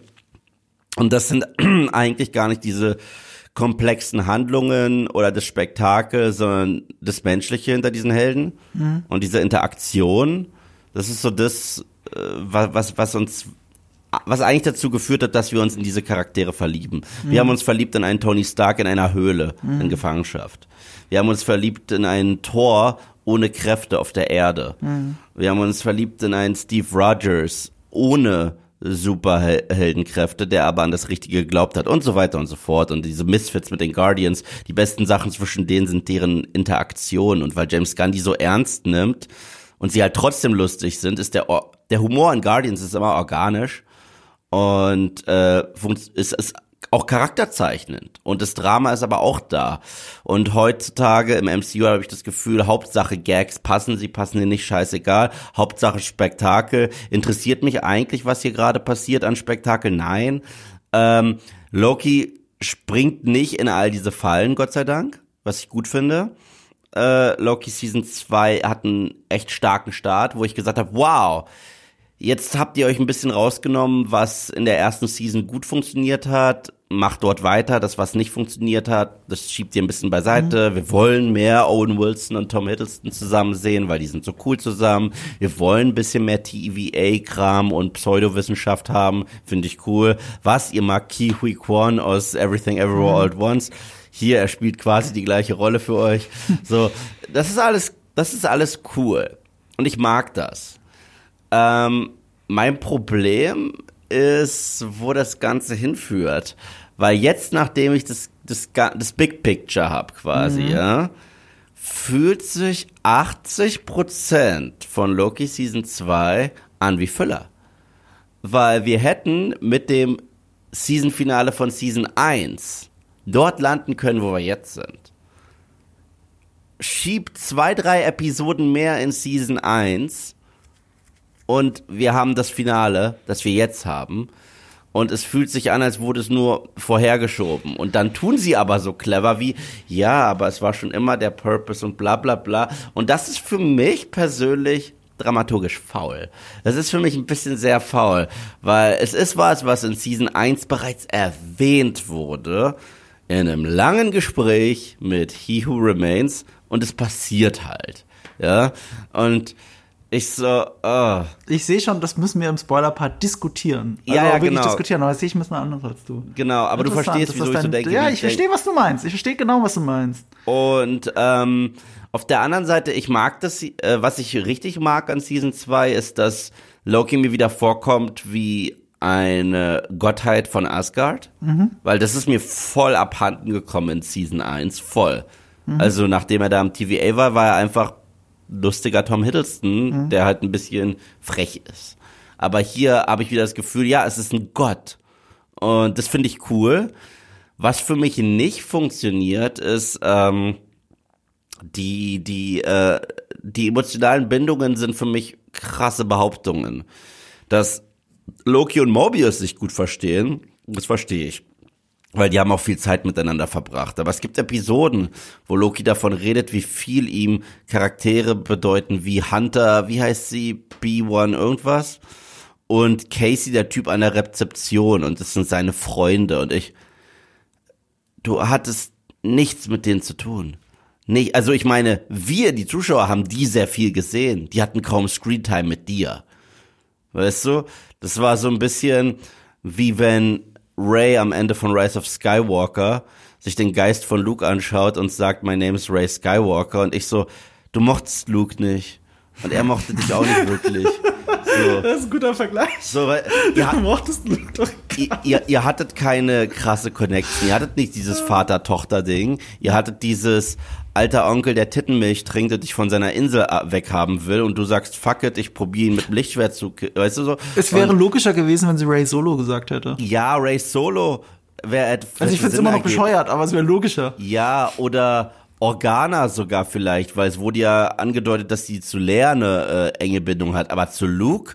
Und das sind eigentlich gar nicht diese komplexen Handlungen oder das Spektakel, sondern das Menschliche hinter diesen Helden mhm. und diese Interaktion. Das ist so das, äh, was, was uns was eigentlich dazu geführt hat, dass wir uns in diese Charaktere verlieben. Mhm. Wir haben uns verliebt in einen Tony Stark in einer Höhle mhm. in Gefangenschaft. Wir haben uns verliebt in einen Thor ohne Kräfte auf der Erde. Mhm. Wir haben uns verliebt in einen Steve Rogers ohne Superheldenkräfte, der aber an das Richtige geglaubt hat und so weiter und so fort. Und diese Misfits mit den Guardians, die besten Sachen zwischen denen sind deren Interaktion. Und weil James Gunn die so ernst nimmt und sie halt trotzdem lustig sind, ist der, der Humor in Guardians ist immer organisch und äh, ist, ist auch charakterzeichnend. Und das Drama ist aber auch da. Und heutzutage im MCU habe ich das Gefühl, Hauptsache Gags passen, sie passen dir nicht, scheißegal. Hauptsache Spektakel. Interessiert mich eigentlich, was hier gerade passiert an Spektakel? Nein. Ähm, Loki springt nicht in all diese Fallen, Gott sei Dank, was ich gut finde. Äh, Loki Season 2 hat einen echt starken Start, wo ich gesagt habe, wow, Jetzt habt ihr euch ein bisschen rausgenommen, was in der ersten Season gut funktioniert hat. Macht dort weiter. Das, was nicht funktioniert hat, das schiebt ihr ein bisschen beiseite. Mhm. Wir wollen mehr Owen Wilson und Tom Hiddleston zusammen sehen, weil die sind so cool zusammen. Wir wollen ein bisschen mehr TVA-Kram und Pseudowissenschaft haben. Finde ich cool. Was? Ihr mag Ki Hui Kwan aus Everything Everywhere mhm. All at Once. Hier, er spielt quasi die gleiche Rolle für euch. So, das ist alles, das ist alles cool. Und ich mag das. Ähm, mein Problem ist, wo das Ganze hinführt. Weil jetzt, nachdem ich das, das, das Big Picture habe quasi, mhm. ja, fühlt sich 80% von Loki Season 2 an wie Füller. Weil wir hätten mit dem Season-Finale von Season 1 dort landen können, wo wir jetzt sind. Schiebt zwei, drei Episoden mehr in Season 1 und wir haben das Finale, das wir jetzt haben. Und es fühlt sich an, als wurde es nur vorhergeschoben. Und dann tun sie aber so clever wie, ja, aber es war schon immer der Purpose und bla bla bla. Und das ist für mich persönlich dramaturgisch faul. Das ist für mich ein bisschen sehr faul, weil es ist was, was in Season 1 bereits erwähnt wurde, in einem langen Gespräch mit He Who Remains und es passiert halt. Ja, und ich so, oh. Ich sehe schon, das müssen wir im Spoiler-Part diskutieren. Also ja, ja, wirklich genau. diskutieren, aber das sehe ich ein bisschen anders als du. Genau, aber du verstehst, wieso ich so denke. Ja, ich verstehe, was du meinst. Ich verstehe genau, was du meinst. Und ähm, auf der anderen Seite, ich mag das, äh, was ich richtig mag an Season 2, ist, dass Loki mir wieder vorkommt wie eine Gottheit von Asgard. Mhm. Weil das ist mir voll abhanden gekommen in Season 1. Voll. Mhm. Also nachdem er da am TVA war, war er einfach lustiger Tom Hiddleston, mhm. der halt ein bisschen frech ist. Aber hier habe ich wieder das Gefühl, ja, es ist ein Gott. Und das finde ich cool. Was für mich nicht funktioniert, ist, ähm, die, die, äh, die emotionalen Bindungen sind für mich krasse Behauptungen. Dass Loki und Mobius sich gut verstehen, das verstehe ich weil die haben auch viel Zeit miteinander verbracht. Aber es gibt Episoden, wo Loki davon redet, wie viel ihm Charaktere bedeuten, wie Hunter, wie heißt sie, B1 irgendwas und Casey, der Typ an der Rezeption und das sind seine Freunde und ich, du hattest nichts mit denen zu tun. Nicht, also ich meine, wir, die Zuschauer, haben die sehr viel gesehen. Die hatten kaum Screentime mit dir. Weißt du? Das war so ein bisschen wie wenn Ray am Ende von Rise of Skywalker sich den Geist von Luke anschaut und sagt, my name is Ray Skywalker und ich so, du mochtest Luke nicht. Und er mochte dich auch nicht wirklich. So. Das ist ein guter Vergleich. So, weil, ihr, du mochtest Luke doch ihr, ihr, ihr hattet keine krasse Connection. Ihr hattet nicht dieses Vater-Tochter-Ding. Ihr hattet dieses, alter Onkel, der Tittenmilch trinkt und dich von seiner Insel weghaben will und du sagst, fuck it, ich probiere ihn mit dem Lichtschwert zu, weißt du so? Es wäre und, logischer gewesen, wenn sie Ray Solo gesagt hätte. Ja, Ray Solo wäre Also ich finde es immer noch bescheuert, aber es wäre logischer. Ja, oder Organa sogar vielleicht, weil es wurde ja angedeutet, dass sie zu Lea eine äh, enge Bindung hat, aber zu Luke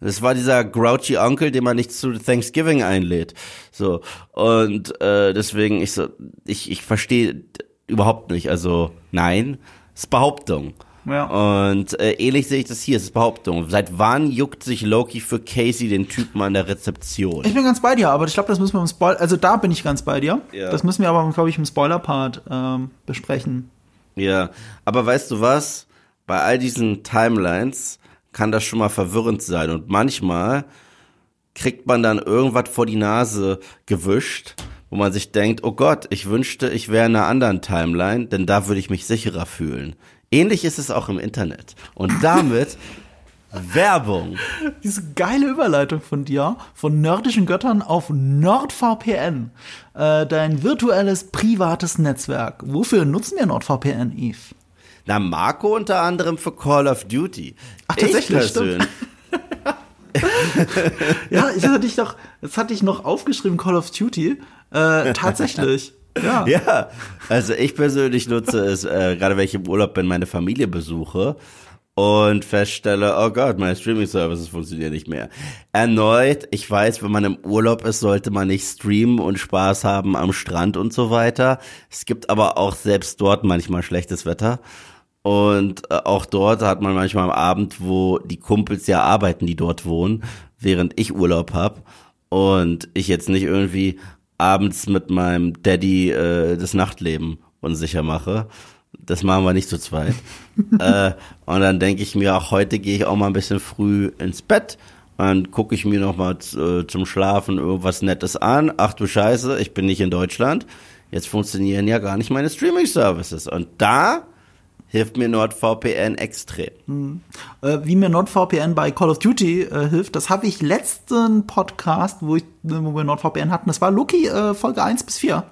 das war dieser grouchy Onkel, den man nicht zu Thanksgiving einlädt. So und äh, deswegen ich so ich ich verstehe überhaupt nicht. Also nein, ist Behauptung. Ja. Und äh, ähnlich sehe ich das hier, es ist Behauptung. Seit wann juckt sich Loki für Casey, den Typen an der Rezeption? Ich bin ganz bei dir, aber ich glaube, das müssen wir im Spoiler, also da bin ich ganz bei dir. Ja. Das müssen wir aber, glaube ich, im Spoiler-Part ähm, besprechen. Ja, aber weißt du was? Bei all diesen Timelines kann das schon mal verwirrend sein und manchmal kriegt man dann irgendwas vor die Nase gewischt, wo man sich denkt, oh Gott, ich wünschte, ich wäre in einer anderen Timeline, denn da würde ich mich sicherer fühlen. Ähnlich ist es auch im Internet. Und damit Werbung. Diese geile Überleitung von dir, von nordischen Göttern auf NordVPN. Äh, dein virtuelles, privates Netzwerk. Wofür nutzen wir NordVPN, Eve? Na, Marco unter anderem für Call of Duty. Ach, tatsächlich, Ich persönlich, Ja, ich hatte dich doch, das hatte ich noch aufgeschrieben, Call of Duty. Äh, tatsächlich. Ja. Ja, also ich persönlich nutze es, äh, gerade wenn ich im Urlaub bin, meine Familie besuche und feststelle, oh Gott, meine Streaming-Services funktionieren nicht mehr. Erneut, ich weiß, wenn man im Urlaub ist, sollte man nicht streamen und Spaß haben am Strand und so weiter. Es gibt aber auch selbst dort manchmal schlechtes Wetter. Und äh, auch dort hat man manchmal am Abend, wo die Kumpels ja arbeiten, die dort wohnen, während ich Urlaub hab und ich jetzt nicht irgendwie abends mit meinem Daddy äh, das Nachtleben unsicher mache. Das machen wir nicht zu zweit. äh, und dann denke ich mir, auch heute gehe ich auch mal ein bisschen früh ins Bett. Dann gucke ich mir noch mal äh, zum Schlafen irgendwas Nettes an. Ach du Scheiße, ich bin nicht in Deutschland. Jetzt funktionieren ja gar nicht meine Streaming-Services. Und da hilft mir NordVPN extrem. Äh, wie mir NordVPN bei Call of Duty äh, hilft, das habe ich letzten Podcast, wo, ich, wo wir NordVPN hatten, das war Loki äh, Folge 1 bis 4.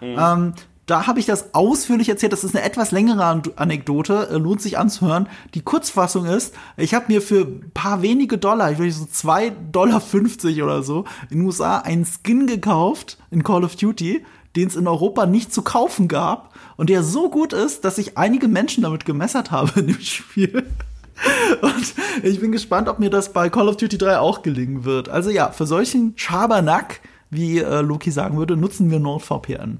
Ähm, da habe ich das ausführlich erzählt. Das ist eine etwas längere An- Anekdote, äh, lohnt sich anzuhören. Die Kurzfassung ist, ich habe mir für ein paar wenige Dollar, ich würde so 2,50 Dollar oder so, in den USA einen Skin gekauft in Call of Duty, den es in Europa nicht zu kaufen gab und der so gut ist, dass ich einige Menschen damit gemessert habe in dem Spiel. Und ich bin gespannt, ob mir das bei Call of Duty 3 auch gelingen wird. Also ja, für solchen Schabernack, wie äh, Loki sagen würde, nutzen wir NordVPN.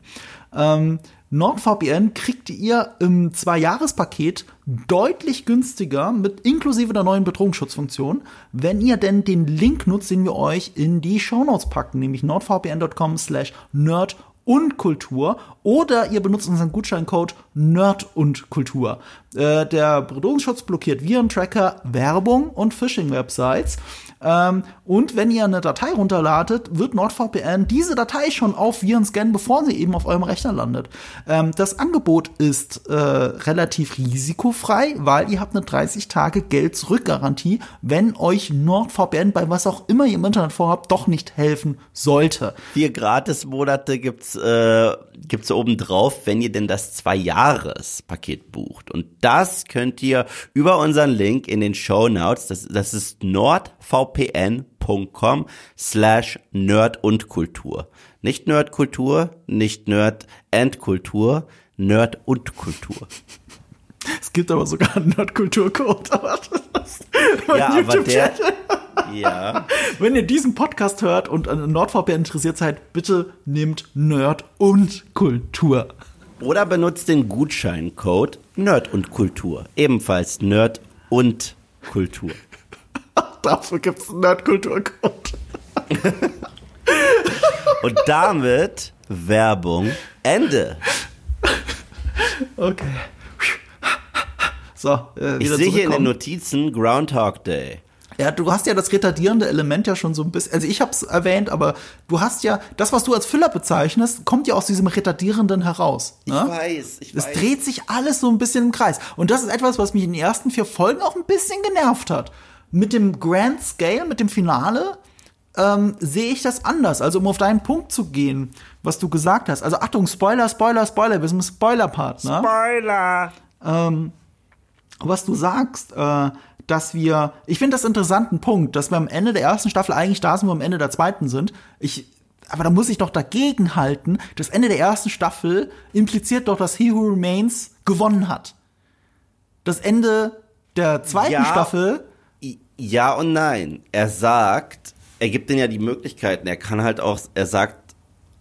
Ähm, NordVPN kriegt ihr im Zwei-Jahres-Paket deutlich günstiger mit inklusive der neuen Bedrohungsschutzfunktion, wenn ihr denn den Link nutzt, den wir euch in die Shownotes packen, nämlich nordvpn.com slash nerd und Kultur oder ihr benutzt unseren Gutscheincode Nerd und Kultur. Äh, der Bedrohungsschutz blockiert Virentracker, Werbung und Phishing-Websites. Ähm, und wenn ihr eine Datei runterladet, wird NordVPN diese Datei schon auf Viren scannen, bevor sie eben auf eurem Rechner landet. Ähm, das Angebot ist äh, relativ risikofrei, weil ihr habt eine 30 Tage Geld-Zurück-Garantie, wenn euch NordVPN bei was auch immer ihr im Internet vorhabt, doch nicht helfen sollte. Vier Gratis-Monate gibt's äh, gibt's oben drauf, wenn ihr denn das Zwei-Jahres-Paket bucht. Und das könnt ihr über unseren Link in den Show Notes, das, das ist nordvpn.com slash Nerd und Kultur. Nicht Nerdkultur, nicht Nerd and Kultur, Nerd und Kultur. Es gibt aber sogar einen Nerdkulturcode. Ja, aber der, ja, Wenn ihr diesen Podcast hört und an NordVPN interessiert seid, bitte nehmt Nerd und Kultur. Oder benutzt den Gutscheincode Nerd und Kultur. Ebenfalls Nerd und Kultur. Dafür gibt's einen Nerdkulturcode. Und damit Werbung Ende. Okay. So, äh, Ich sehe hier in den. Notizen Groundhog Day. Ja, du hast ja das retardierende Element ja schon so ein bisschen, also ich hab's erwähnt, aber du hast ja, das, was du als Füller bezeichnest, kommt ja aus diesem retardierenden heraus. Ne? weiß, ich Es dreht sich alles so ein bisschen im Kreis. Und das ist etwas, was mich in den ersten vier Folgen auch ein bisschen genervt hat. Mit dem Grand Scale, mit dem Finale, ähm, sehe ich das anders. Also um auf deinen Punkt zu gehen, was du gesagt hast. Also Achtung, Spoiler, Spoiler, Spoiler, wir sind im Spoiler-Part, ne? Spoiler. was du sagst, äh, dass wir, ich finde das interessanten Punkt, dass wir am Ende der ersten Staffel eigentlich da sind, wo wir am Ende der zweiten sind. Ich, aber da muss ich doch dagegen halten, das Ende der ersten Staffel impliziert doch, dass He Who Remains gewonnen hat. Das Ende der zweiten Ja. Staffel, Ja und nein. Er sagt, er gibt denen ja die Möglichkeiten. Er kann halt auch, er sagt,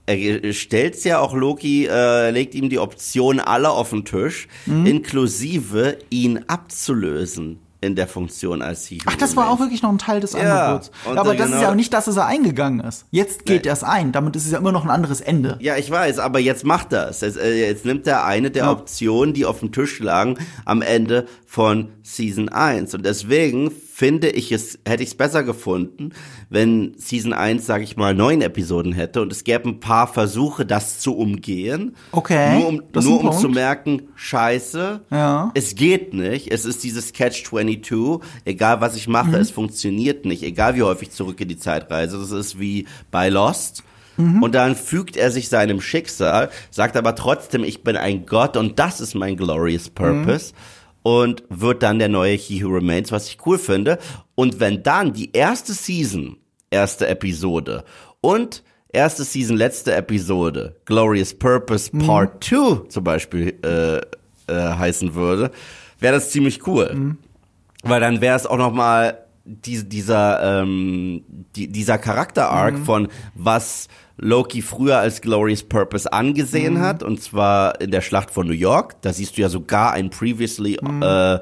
er stellt's ja auch Loki, äh, legt ihm die Option alle auf den Tisch, Mhm. inklusive ihn abzulösen in der Funktion als Hero. Ach, das war auch wirklich noch ein Teil des Ja, Angebots. Aber das ist genau- ja auch nicht, dass es er eingegangen ist. Jetzt geht er es ein. Damit ist es ja immer noch ein anderes Ende. Ja, ich weiß, aber jetzt macht er es. Jetzt, äh, jetzt nimmt er eine der Ja. Optionen, die auf dem Tisch lagen, am Ende von Season 1. Und deswegen finde ich es, hätte ich es besser gefunden, wenn Season 1, sage ich mal, neun Episoden hätte und es gäbe ein paar Versuche, das zu umgehen. Okay, Nur um, nur um zu Punkt. merken, scheiße, Ja. es geht nicht. Es ist dieses Catch-22. Egal, was ich mache, Mhm. es funktioniert nicht. Egal, wie häufig zurück in die Zeit reise. Das ist wie bei Lost. Mhm. Und dann fügt er sich seinem Schicksal, sagt aber trotzdem, ich bin ein Gott und das ist mein glorious purpose. Und wird dann der neue He Who Remains, was ich cool finde. Und wenn dann die erste Season, erste Episode und erste Season, letzte Episode, Glorious Purpose Part 2 zum Beispiel äh, äh, heißen würde, wäre das ziemlich cool. Weil dann wäre es auch noch mal die, dieser, ähm, die, dieser Charakter-Arc von was Loki früher als Glorious Purpose angesehen hat, und zwar in der Schlacht von New York. Da siehst du ja sogar ein Previously äh,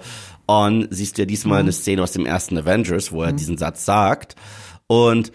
on, siehst du ja diesmal eine Szene aus dem ersten Avengers, wo er diesen Satz sagt. Und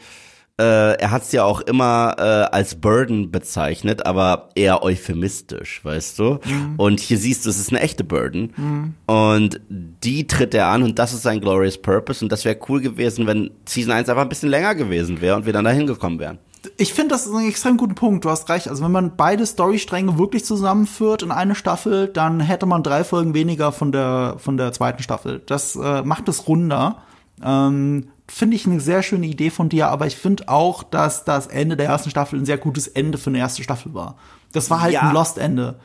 äh, er hat es ja auch immer äh, als Burden bezeichnet, aber eher euphemistisch, weißt du? Und hier siehst du, es ist eine echte Burden. Und die tritt er an und das ist sein Glorious Purpose. Und das wäre cool gewesen, wenn Season 1 einfach ein bisschen länger gewesen wäre und wir dann da hingekommen wären. Ich finde, das ist ein extrem guter Punkt. Du hast recht. Also wenn man beide Storystränge wirklich zusammenführt in eine Staffel, dann hätte man drei Folgen weniger von der von der zweiten Staffel. Das äh, macht es runder. Ähm, finde ich eine sehr schöne Idee von dir, aber ich finde auch, dass das Ende der ersten Staffel ein sehr gutes Ende für eine erste Staffel war. Das war halt Ja. ein Lost-Ende.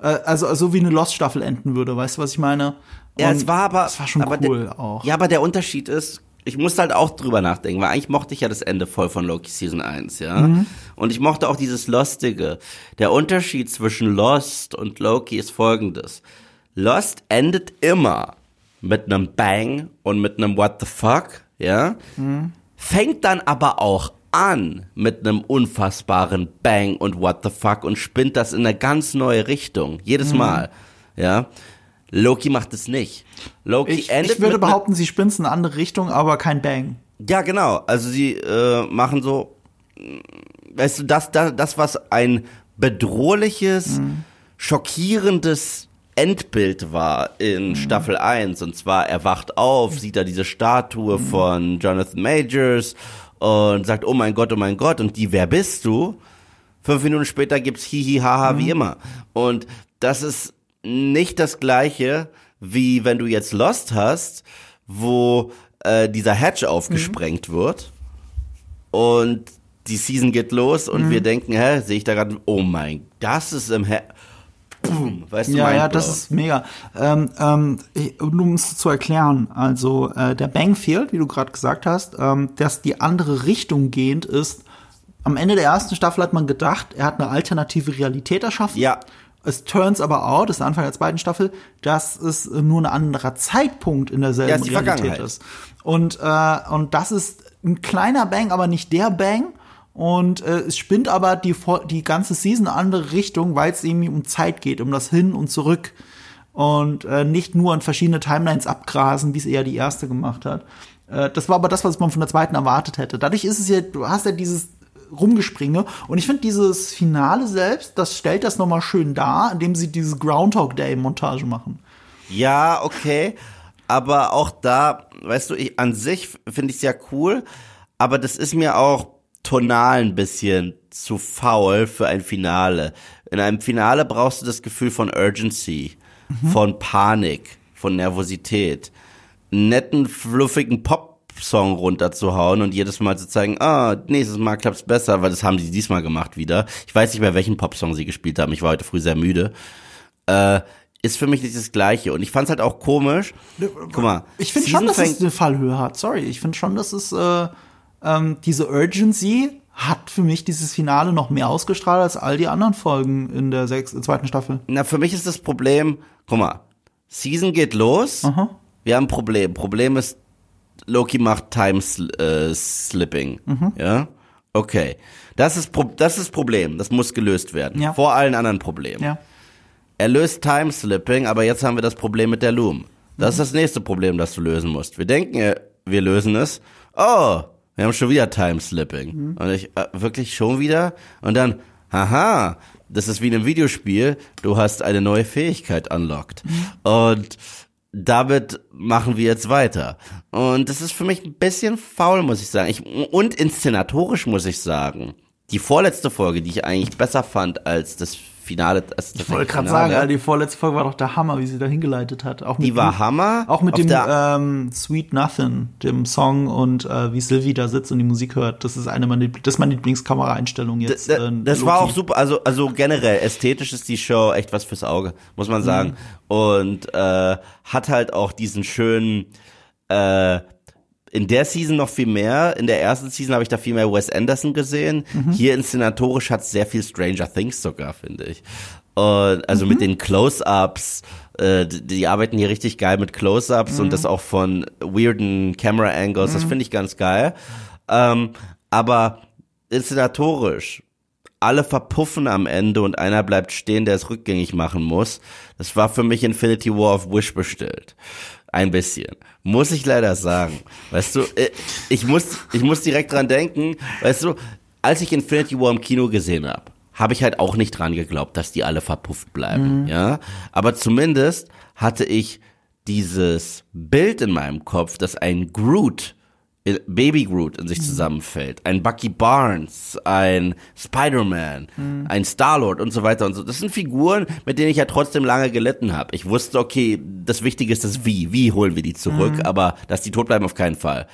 Äh, also, also wie eine Lost-Staffel enden würde, weißt du, was ich meine? Ja, es war aber. Das war schon cool der, auch. Ja, aber der Unterschied ist, ich musste halt auch drüber nachdenken, weil eigentlich mochte ich ja das Ende voll von Loki Season 1, ja. Mhm. Und ich mochte auch dieses Lostige. Der Unterschied zwischen Lost und Loki ist folgendes. Lost endet immer mit einem Bang und mit einem What the fuck, ja. Mhm. Fängt dann aber auch an mit einem unfassbaren Bang und What the fuck und spinnt das in eine ganz neue Richtung. Jedes Mhm. Mal, ja. Loki macht es nicht. Loki Ich, endet ich würde behaupten, sie spinnt in eine andere Richtung, aber kein Bang. ja, genau. Also sie äh, machen so, mh, weißt du, das, das, das was ein bedrohliches, schockierendes Endbild war in Staffel 1. Und zwar, er wacht auf, sieht da diese Statue von Jonathan Majors und sagt, oh mein Gott, oh mein Gott, und die, wer bist du? Fünf Minuten später gibt's Hihi Haha wie immer. Und das ist nicht das gleiche, wie wenn du jetzt Lost hast, wo äh, dieser Hatch aufgesprengt wird und die Season geht los und wir denken, hä, sehe ich da gerade, oh mein, das ist im Hatch. Boom, weißt du, Ja, ja, das ist mega. Ähm, ähm, um es zu erklären, also äh, der Bang fehlt, wie du gerade gesagt hast, ähm, dass die andere Richtung gehend ist. Am Ende der ersten Staffel hat man gedacht, er hat eine alternative Realität erschaffen. Ja. Es turns aber out, das ist der Anfang der zweiten Staffel, dass es nur ein anderer Zeitpunkt in derselben Ja, Realität ist. Und, äh, und das ist ein kleiner Bang, aber nicht der Bang. Und äh, es spinnt aber die, die ganze Season in eine andere Richtung, weil es irgendwie um Zeit geht, um das Hin und Zurück. Und äh, nicht nur an verschiedene Timelines abgrasen, wie es eher die erste gemacht hat. Äh, das war aber das, was man von der zweiten erwartet hätte. Dadurch ist es ja, du hast ja dieses Rumgespringe. Und ich finde dieses Finale selbst, das stellt das nochmal schön dar, indem sie diese Groundhog Day Montage machen. Ja, okay. Aber auch da, weißt du, ich, an sich finde ich es ja cool, aber das ist mir auch tonal ein bisschen zu faul für ein Finale. In einem Finale brauchst du das Gefühl von Urgency, von Panik, von Nervosität, einen netten, fluffigen Pop-Song runterzuhauen und jedes Mal zu zeigen, ah, nächstes Mal klappt's besser, weil das haben sie diesmal gemacht wieder. Ich weiß nicht mehr, welchen Popsong sie gespielt haben. Ich war heute früh sehr müde. Äh, ist für mich nicht das Gleiche. Und ich fand's halt auch komisch. Guck mal. Ich finde schon, dass es eine Fallhöhe hat. Sorry, ich finde schon, dass es äh, ähm, diese Urgency hat für mich dieses Finale noch mehr ausgestrahlt als all die anderen Folgen in der sechs, äh, zweiten Staffel. Na, für mich ist das Problem, guck mal, Season geht los, Aha. wir haben ein Problem. Problem ist, Loki macht Time äh, Slipping, Mhm. ja. Okay. Das ist, Pro das ist Problem. Das muss gelöst werden. Ja. Vor allen anderen Problemen. Ja. Er löst Time-Slipping, aber jetzt haben wir das Problem mit der Loom. Das ist das nächste Problem, das du lösen musst. Wir denken, äh, wir lösen es. Oh, wir haben schon wieder Time-Slipping. Und ich, äh, wirklich schon wieder? Und dann, haha, das ist wie in einem Videospiel. Du hast eine neue Fähigkeit unlocked. Und damit machen wir jetzt weiter. Und das ist für mich ein bisschen faul, muss ich sagen. Ich, und inszenatorisch muss ich sagen. Die vorletzte Folge, die ich eigentlich besser fand als das Finale. Als das Ich wollte gerade sagen, Alter, die vorletzte Folge war doch der Hammer, wie sie da hingeleitet hat. Auch mit Die war dem, Hammer. Auch mit dem ähm, Sweet Nothing, dem Song und äh, wie Sylvie da sitzt und die Musik hört. Das ist eine meiner, das ist meine Lieblingskameraeinstellung jetzt. Da- äh, das war auch super, also also generell ästhetisch ist die Show echt was fürs Auge, muss man sagen. Mhm. Und äh, hat halt auch diesen schönen äh, in der Season noch viel mehr. In der ersten Season habe ich da viel mehr Wes Anderson gesehen. Mhm. Hier inszenatorisch hat sehr viel Stranger Things sogar, finde ich. Und also Mhm. mit den Close-ups, äh, die, die arbeiten hier richtig geil mit Close-ups Mhm. und das auch von weirden Camera Angles. Das finde ich ganz geil. Ähm, aber inszenatorisch alle verpuffen am Ende und einer bleibt stehen, der es rückgängig machen muss. Das war für mich Infinity War of Wish bestellt. Ein bisschen. Muss ich leider sagen. Weißt du, äh, ich muss, ich muss direkt dran denken, weißt du, als ich Infinity War im Kino gesehen habe, habe ich halt auch nicht dran geglaubt, dass die alle verpufft bleiben, ja. Aber zumindest hatte ich dieses Bild in meinem Kopf, dass ein Groot Baby Groot in sich zusammenfällt, ein Bucky Barnes, ein Spider-Man, ein Star-Lord und so weiter und so. Das sind Figuren, mit denen ich ja trotzdem lange gelitten habe. Ich wusste, okay, das Wichtige ist das Wie. Wie holen wir die zurück, aber dass die tot bleiben auf keinen Fall.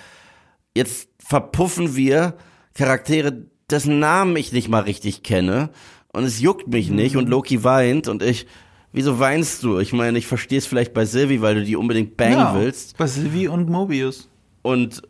Jetzt verpuffen wir Charaktere, dessen Namen ich nicht mal richtig kenne und es juckt mich nicht und Loki weint und ich, wieso weinst du? Ich meine, ich verstehe es vielleicht bei Sylvie, weil du die unbedingt bangen ja, willst Bei Sylvie und Mobius. und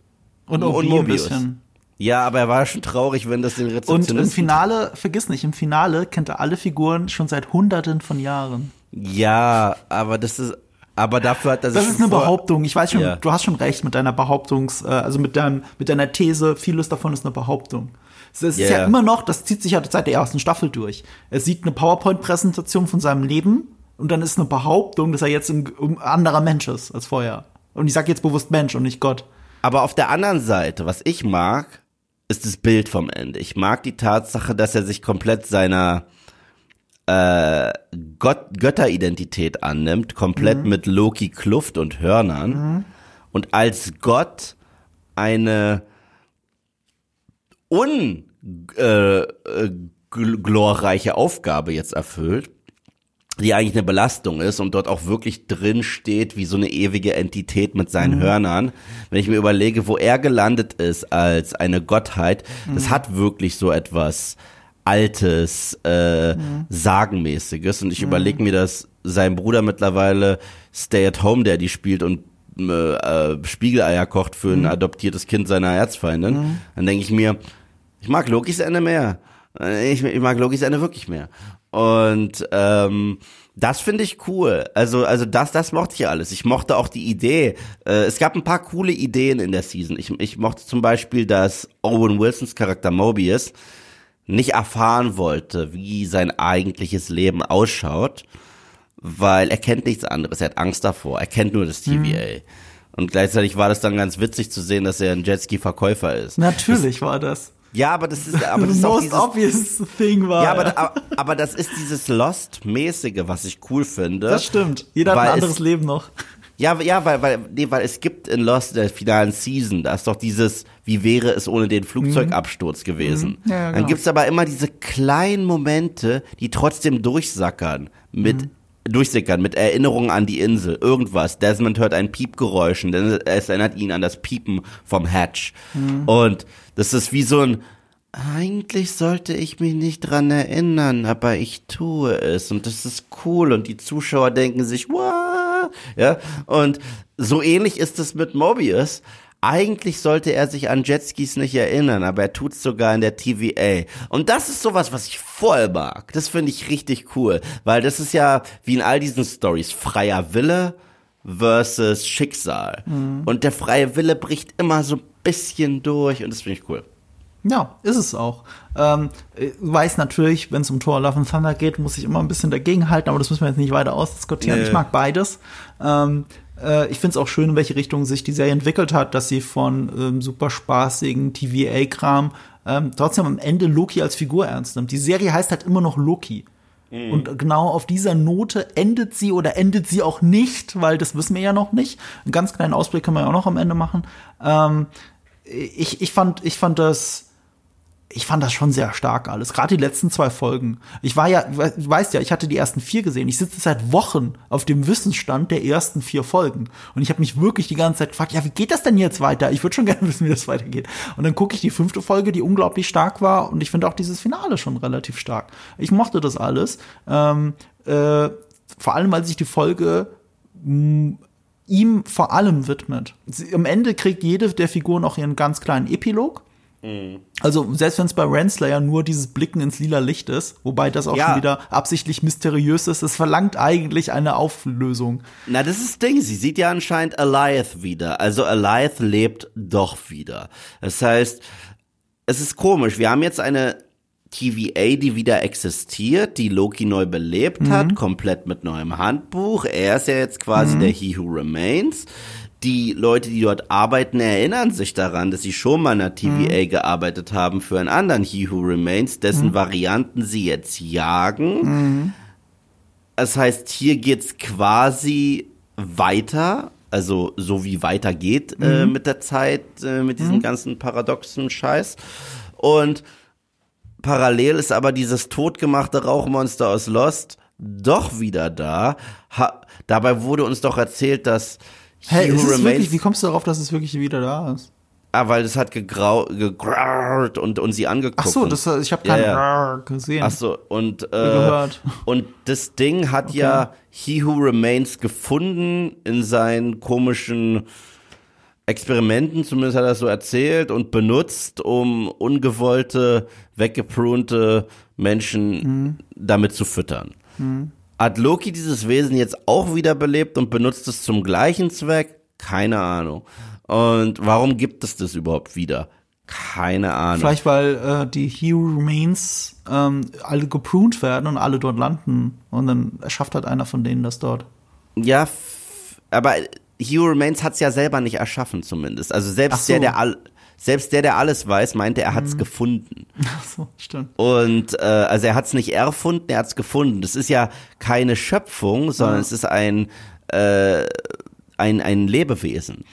Und und Mobius. bisschen. Ja, aber er war schon traurig, wenn das den Und Rezeptionisten... im Finale, vergiss nicht, im Finale kennt er alle Figuren schon seit hunderten von Jahren. ja, aber das ist... Aber dafür hat er sich Das ist eine Behauptung. Ich weiß schon, Ja. du hast schon recht mit deiner Behauptungs, äh, also mit deinem, mit deiner These. Vieles davon ist eine Behauptung. Es ist Ja, ja immer noch, das zieht sich ja seit der ersten Staffel durch. Er sieht eine PowerPoint-Präsentation von seinem Leben und dann ist eine Behauptung, dass er jetzt ein, ein anderer Mensch ist als vorher. Und ich sage jetzt bewusst Mensch und nicht Gott. Aber auf der anderen Seite, was ich mag, ist das Bild vom Ende. Ich mag die Tatsache, dass er sich komplett seiner äh, Gott Götteridentität annimmt, komplett mit Loki Kluft und Hörnern. Und als Gott eine un äh, äh, Aufgabe jetzt erfüllt, die eigentlich eine Belastung ist und dort auch wirklich drin steht wie so eine ewige Entität mit seinen Hörnern. Wenn ich mir überlege, wo er gelandet ist als eine Gottheit, das hat wirklich so etwas Altes, äh, Sagenmäßiges. Und ich überlege mir, dass sein Bruder mittlerweile Stay at Home Daddy spielt und äh, äh, Spiegeleier kocht für ein adoptiertes Kind seiner Erzfeindin. Dann denke ich mir, ich mag Lokis Ende mehr. Äh, Ich, ich mag Lokis Ende wirklich mehr. Und ähm, das finde ich cool. Also, also das, das mochte ich alles. Ich mochte auch die Idee. Äh, es gab ein paar coole Ideen in der Season. Ich, ich mochte zum Beispiel, dass Owen Wilsons Charakter Mobius nicht erfahren wollte, wie sein eigentliches Leben ausschaut, weil er kennt nichts anderes. Er hat Angst davor. Er kennt nur das TVA. Und gleichzeitig war das dann ganz witzig zu sehen, dass er ein Jetski-Verkäufer ist. Natürlich war das. Ja, aber das ist, aber das ist auch dieses, obvious thing war. ja, aber, aber, aber das ist dieses Lost-mäßige, was ich cool finde. das stimmt. Jeder hat ein anderes es- Leben noch. Ja, ja, weil, weil, nee, weil es gibt in Lost der finalen Season, da ist doch dieses, wie wäre es ohne den Flugzeugabsturz gewesen. Mhm. Ja, ja, Dann genau. gibt's aber immer diese kleinen Momente, die trotzdem durchsackern mit Mhm. Durchsickern mit Erinnerungen an die Insel, irgendwas. Desmond hört ein Piepgeräusch und es erinnert ihn an das Piepen vom Hatch. Mhm. Und das ist wie so ein eigentlich sollte ich mich nicht dran erinnern, aber ich tue es und das ist cool und die Zuschauer denken sich, wow, ja, und so ähnlich ist es mit Mobius. Eigentlich sollte er sich an Jetskis nicht erinnern, aber er tut's sogar in der TVA. Und das ist sowas, was ich voll mag. Das finde ich richtig cool, weil das ist ja wie in all diesen Stories freier Wille versus Schicksal. Und der freie Wille bricht immer so ein bisschen durch und das finde ich cool. Ja, ist es auch. Ähm, ich weiß natürlich, wenn es um Thor Love and Thunder geht, muss ich immer ein bisschen dagegen halten, aber das müssen wir jetzt nicht weiter ausdiskutieren. Nee. Ich mag beides. Ähm, äh, ich finde es auch schön, in welche Richtung sich die Serie entwickelt hat, dass sie von ähm, super spaßigen TVA-Kram ähm, trotzdem am Ende Loki als Figur ernst nimmt. Die Serie heißt halt immer noch Loki. Und genau auf dieser Note endet sie oder endet sie auch nicht, weil das wissen wir ja noch nicht. Einen ganz kleinen Ausblick können wir ja auch noch am Ende machen. Ähm, ich, ich fand, ich fand das, ich fand das schon sehr stark alles. Gerade die letzten zwei Folgen. Ich war ja, du weißt ja, ich hatte die ersten vier gesehen. Ich sitze seit Wochen auf dem Wissensstand der ersten vier Folgen. Und ich habe mich wirklich die ganze Zeit gefragt, ja, wie geht das denn jetzt weiter? Ich würde schon gerne wissen, wie das weitergeht. Und dann gucke ich die fünfte Folge, die unglaublich stark war. Und ich finde auch dieses Finale schon relativ stark. Ich mochte das alles. Ähm, äh, vor allem, weil sich die Folge mh, ihm vor allem widmet. Sie, am Ende kriegt jede der Figuren auch ihren ganz kleinen Epilog. Also selbst wenn es bei Renslayer nur dieses Blicken ins lila Licht ist, wobei das auch Ja. schon wieder absichtlich mysteriös ist, es verlangt eigentlich eine Auflösung. Na, das ist das Ding. Sie sieht ja anscheinend Alioth wieder. Also Alioth lebt doch wieder. Das heißt, es ist komisch. Wir haben jetzt eine TVA, die wieder existiert, die Loki neu belebt hat, komplett mit neuem Handbuch. Er ist ja jetzt quasi der He Who Remains. Die Leute, die dort arbeiten, erinnern sich daran, dass sie schon mal in einer TVA gearbeitet haben für einen anderen He Who Remains, dessen Varianten sie jetzt jagen. Das heißt, hier geht's quasi weiter, also so wie weitergeht äh, mit der Zeit, äh, mit diesem ganzen paradoxen Scheiß. Und parallel ist aber dieses totgemachte Rauchmonster aus Lost doch wieder da. Ha dabei wurde uns doch erzählt, dass Hä, He Who ist es wirklich, wie kommst du darauf, dass es wirklich wieder da ist? Ah, weil es hat gegrau gegraut und, und sie angeguckt. Ach so, das, ich habe keinen ja. gesehen. Ach so, und, äh, gehört. und das Ding hat ja He Who Remains gefunden in seinen komischen Experimenten, zumindest hat er das so erzählt, und benutzt, um ungewollte, weggeprunte Menschen damit zu füttern. Hat Loki dieses Wesen jetzt auch wiederbelebt und benutzt es zum gleichen Zweck? Keine Ahnung. Und warum gibt es das überhaupt wieder? Keine Ahnung. Vielleicht, weil äh, die Hero Remains ähm, alle gepruned werden und alle dort landen. Und dann erschafft halt einer von denen das dort. Ja, aber Hero Remains hat's ja selber nicht erschaffen zumindest. Also selbst so. der, der all, selbst der, der alles weiß, meinte, er hat's gefunden. Ach so, stimmt. Und äh, also er hat's nicht erfunden, er hat's gefunden. Das ist ja keine Schöpfung, sondern es ist ein äh, ein ein Lebewesen.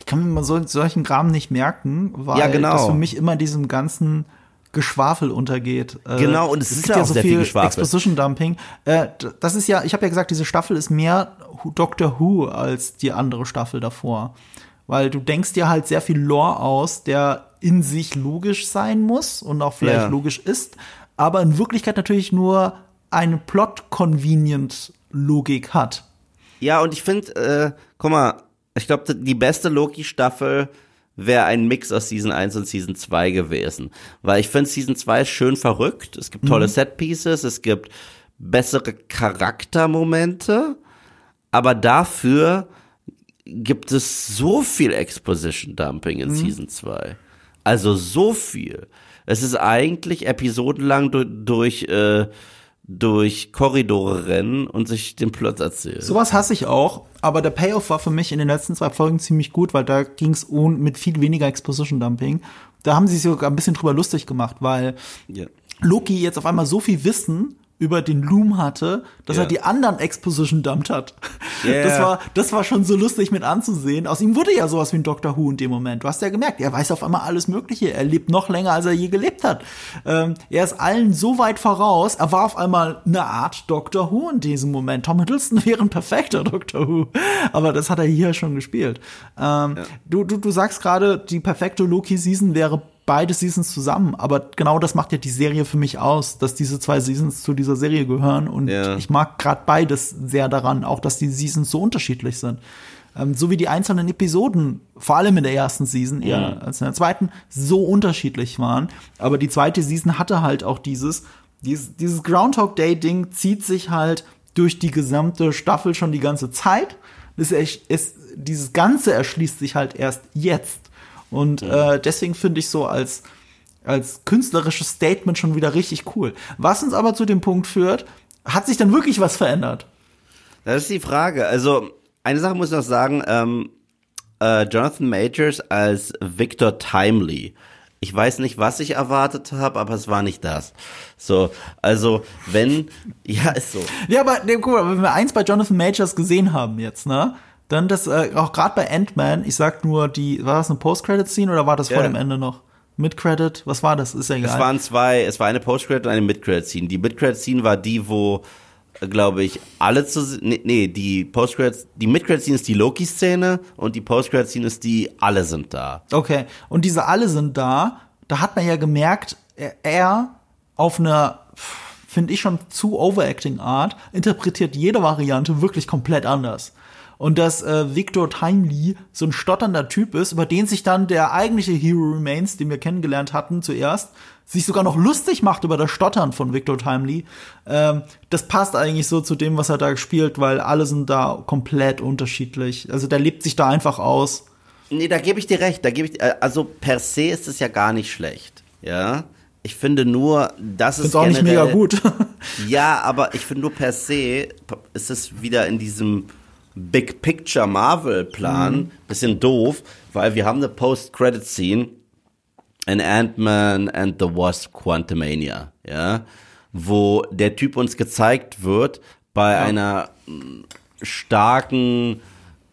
Ich kann mir mal so, solchen Kram nicht merken, weil Ja, genau. das für mich immer diesem ganzen Geschwafel untergeht. Äh, Genau, und es ist ja auch sehr viel Geschwafel. Exposition Dumping. Äh, das ist ja, ich habe ja gesagt, diese Staffel ist mehr Doctor Who als die andere Staffel davor. Weil du denkst dir halt sehr viel Lore aus, der in sich logisch sein muss und auch vielleicht Ja. logisch ist, aber in Wirklichkeit natürlich nur eine Plot-Convenient-Logik hat. Ja, und ich finde, äh, guck mal, ich glaube, die beste Loki-Staffel wäre ein Mix aus Season 1 und Season 2 gewesen. Weil ich finde, Season 2 ist schön verrückt. Es gibt tolle Set-Pieces, es gibt bessere Charaktermomente, aber dafür gibt es so viel Exposition-Dumping in Season 2. Also so viel. Es ist eigentlich episodenlang durch, durch, äh, durch Korridore rennen und sich den Plot erzählen. Sowas hasse ich auch, aber der Payoff war für mich in den letzten zwei Folgen ziemlich gut, weil da ging es mit viel weniger Exposition Dumping. Da haben sie sich sogar ein bisschen drüber lustig gemacht, weil Ja. Loki jetzt auf einmal so viel Wissen über den Loom hatte, dass Ja. er die anderen Exposition dumped hat. Ja. Das war, das war schon so lustig mit anzusehen. Aus ihm wurde ja sowas wie ein Doctor Who in dem Moment. Du hast ja gemerkt, er weiß auf einmal alles Mögliche. Er lebt noch länger, als er je gelebt hat. Ähm, er ist allen so weit voraus. Er war auf einmal eine Art Doctor Who in diesem Moment. Tom Hiddleston wäre ein perfekter Doctor Who. Aber das hat er hier schon gespielt. Ähm, du, du, du sagst gerade, die perfekte Loki-Season wäre beide Seasons zusammen, aber genau das macht ja die Serie für mich aus, dass diese zwei Seasons zu dieser Serie gehören und Ja. ich mag gerade beides sehr daran, auch dass die Seasons so unterschiedlich sind. Ähm, so wie die einzelnen Episoden, vor allem in der ersten Season eher als in der zweiten, so unterschiedlich waren. Aber die zweite Season hatte halt auch dieses, dieses, dieses Groundhog Day-Ding zieht sich halt durch die gesamte Staffel schon die ganze Zeit. Ersch- es, dieses Ganze erschließt sich halt erst jetzt. Und äh, deswegen finde ich so als als künstlerisches Statement schon wieder richtig cool. Was uns aber zu dem Punkt führt, hat sich dann wirklich was verändert? Das ist die Frage. Also, eine Sache muss ich noch sagen, ähm, äh, Jonathan Majors als Victor Timely. Ich weiß nicht, was ich erwartet habe, aber es war nicht das. So, also wenn, ja, ist so. Ja, aber nee, guck mal, wenn wir eins bei Jonathan Majors gesehen haben jetzt, ne? Dann das, äh, auch gerade bei Ant-Man, ich sag nur, die, war das eine Post-Credit-Scene oder war das vor Ja. dem Ende noch? Mid-Credit? Was war das? Ist ja egal. Es waren zwei, es war eine Post-Credit und eine Mid-Credit-Scene. Die Mid-Credit-Scene war die, wo, glaube ich, alle zu, nee, nee die Post-Credit, die Mid-Credit-Scene ist die Loki-Szene und die Post-Credit-Scene ist die, alle sind da. Okay, und diese alle sind da. Da hat man ja gemerkt, er, er auf einer, finde ich schon zu overacting Art, interpretiert jede Variante wirklich komplett anders. Und dass äh, Victor Timely so ein stotternder Typ ist, über den sich dann der eigentliche Hero Remains, den wir kennengelernt hatten zuerst, sich sogar noch lustig macht über das Stottern von Victor Timely. Ähm, das passt eigentlich so zu dem, was er da spielt, weil alle sind da komplett unterschiedlich. Also der lebt sich da einfach aus. Nee, da gebe ich dir recht. Da gebe ich, äh, also per se ist es ja gar nicht schlecht. Ja. Ich finde nur, das ist Ist auch nicht mega gut. Ja, aber ich finde nur per se ist es wieder in diesem Big Picture Marvel Plan Mhm. bisschen doof, weil wir haben eine Post-Credit Scene in Ant-Man and the Wasp Quantumania, ja, wo der Typ uns gezeigt wird bei einer mm, starken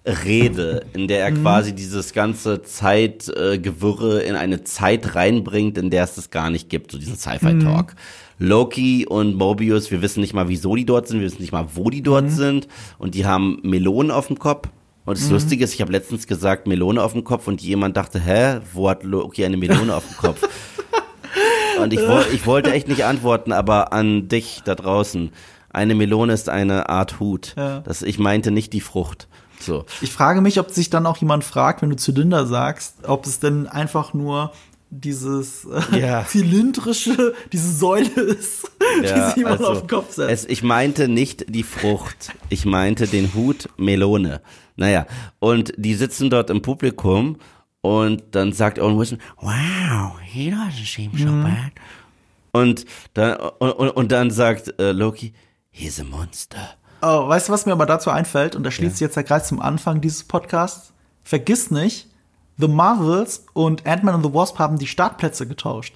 Rede, in der er Mhm. quasi dieses ganze Zeitgewirre in eine Zeit reinbringt, in der es das gar nicht gibt, so diesen Sci-Fi-Talk. Loki und Mobius, wir wissen nicht mal, wieso die dort sind, wir wissen nicht mal, wo die dort sind und die haben Melonen auf dem Kopf. Und das Lustige ist, ich habe letztens gesagt, Melone auf dem Kopf und jemand dachte, hä, wo hat Loki eine Melone auf dem Kopf? Und ich, ich wollte echt nicht antworten, aber an dich da draußen. Eine Melone ist eine Art Hut. Ja. Das, ich meinte nicht die Frucht. So. Ich frage mich, ob sich dann auch jemand fragt, wenn du Zylinder sagst, ob es denn einfach nur dieses äh, Ja. zylindrische, diese Säule ist, die sich jemand also, auf den Kopf setzt. Es, ich meinte nicht die Frucht. Ich meinte den Hut Melone. Naja, und die sitzen dort im Publikum und dann sagt Owen Wilson, wow, he doesn't seem so Mhm. bad. Und dann, und, und, dann sagt äh, Loki, he's a monster. Oh, weißt du, was mir aber dazu einfällt? Und da schließt sich jetzt der Kreis zum Anfang dieses Podcasts. Vergiss nicht, The Marvels und Ant-Man and the Wasp haben die Startplätze getauscht.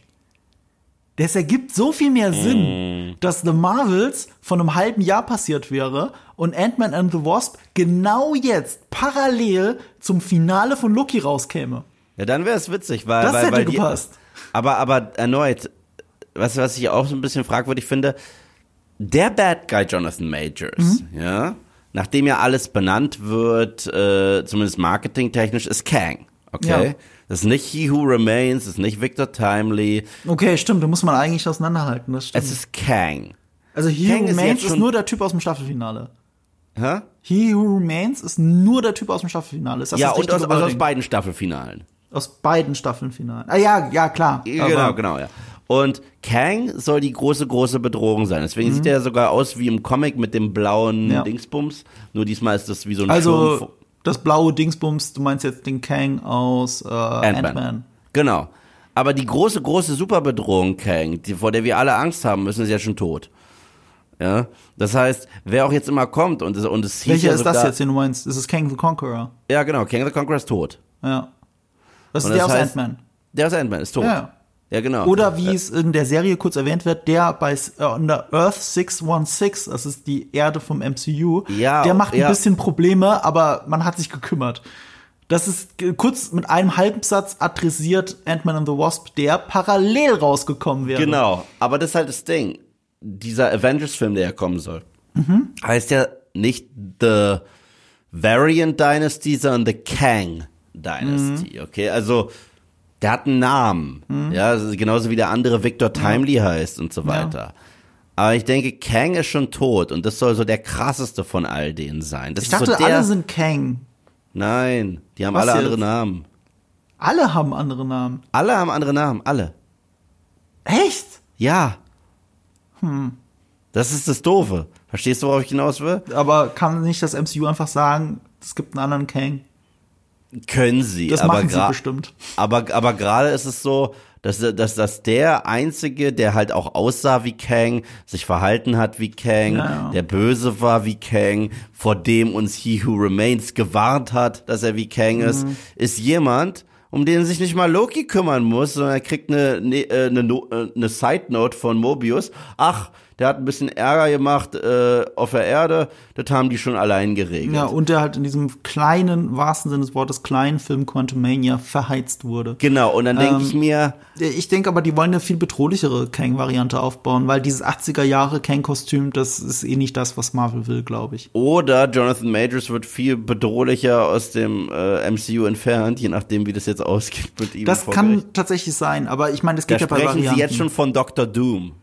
Das ergibt so viel mehr Sinn, dass The Marvels von einem halben Jahr passiert wäre und Ant-Man and the Wasp genau jetzt parallel zum Finale von Loki rauskäme. Ja, dann wäre es witzig, weil, Das weil, hätte weil die, gepasst. Aber, aber erneut, was, was ich auch so ein bisschen fragwürdig finde, der Bad Guy Jonathan Majors, Mhm. ja, nachdem ja alles benannt wird, äh, zumindest marketingtechnisch, ist Kang. Okay? Ja. Das ist nicht He Who Remains, das ist nicht Victor Timely, Okay, stimmt, da muss man eigentlich auseinanderhalten. Das stimmt. es ist Kang. also He Kang Who ist Remains ist schon- nur der Typ aus dem Staffelfinale. Hä? He Who Remains ist nur der Typ aus dem Staffelfinale. Ist das Ja, das und aus, also aus beiden Staffelfinalen. aus beiden Staffelfinalen. Ah ja, ja, klar. Genau, Aber- genau, ja. Und Kang soll die große, große Bedrohung sein. Deswegen sieht er sogar aus wie im Comic mit dem blauen Mhm. Ja. Dingsbums. Nur diesmal ist das wie so ein Schirm Also das blaue Dingsbums, du meinst jetzt den Kang aus äh, Ant-Man. Ant-Man. Genau. Aber die große, große Superbedrohung Kang, die, vor der wir alle Angst haben müssen, ist ja schon tot. Ja. Das heißt, wer auch jetzt immer kommt und es, und es hieß Welcher ja ist sogar, das jetzt, den du meinst? Das ist Kang the Conqueror. Ja, genau. Kang the Conqueror ist tot. Ja. Das Und ist der das aus Ant-Man. Der ist Ant-Man, ist tot. Ja. Ja, genau. Oder wie es in der Serie kurz erwähnt wird, der bei äh, on der Earth 616, das ist die Erde vom MCU, Ja, der macht ein ja. bisschen Probleme, aber man hat sich gekümmert. Das ist äh, kurz mit einem Halbsatz adressiert Ant-Man and the Wasp, der parallel rausgekommen wäre. Genau, aber das ist halt das Ding. Dieser Avengers-Film, der ja kommen soll, Mhm. heißt ja nicht The Variant Dynasty, sondern The Kang Dynasty, Mhm. okay? Also, der hat einen Namen, ja, also genauso wie der andere Victor Timely heißt und so weiter. Aber ich denke, Kang ist schon tot und das soll so der krasseste von all denen sein. Das Ich ist dachte, so der, alle sind Kang. Nein, die haben Was alle jetzt? andere Namen. Alle haben andere Namen. Alle haben andere Namen, alle. Echt? Ja. Hm. Das ist das Doofe. Verstehst du, worauf ich hinaus will? Aber kann nicht das MCU einfach sagen, es gibt einen anderen Kang? Können sie. Das aber machen sie gra- bestimmt. Aber, aber gerade ist es so, dass, dass, dass der Einzige, der halt auch aussah wie Kang, sich verhalten hat wie Kang, Ja, ja. der böse war wie Kang, vor dem uns He Who Remains gewarnt hat, dass er wie Kang ist, Mhm. ist jemand, um den sich nicht mal Loki kümmern muss, sondern er kriegt eine, ne, äh, eine, äh, eine Side Note von Mobius. Ach, der hat ein bisschen Ärger gemacht äh, auf der Erde, das haben die schon allein geregelt. Ja, und der halt in diesem kleinen, wahrsten Sinne des Wortes, kleinen Film Quantumania verheizt wurde. Genau, und dann denke Ähm, ich mir, Ich denke aber, die wollen eine viel bedrohlichere Kang-Variante aufbauen, weil dieses 80er Jahre Kang-Kostüm, das ist eh nicht das, was Marvel will, glaube ich. Oder Jonathan Majors wird viel bedrohlicher aus dem äh, MCU entfernt, je nachdem, wie das jetzt ausgeht mit ihm. Das kann tatsächlich sein, aber ich meine, das Da geht ja bei sprechen Varianten. sie jetzt schon von Dr. Doom.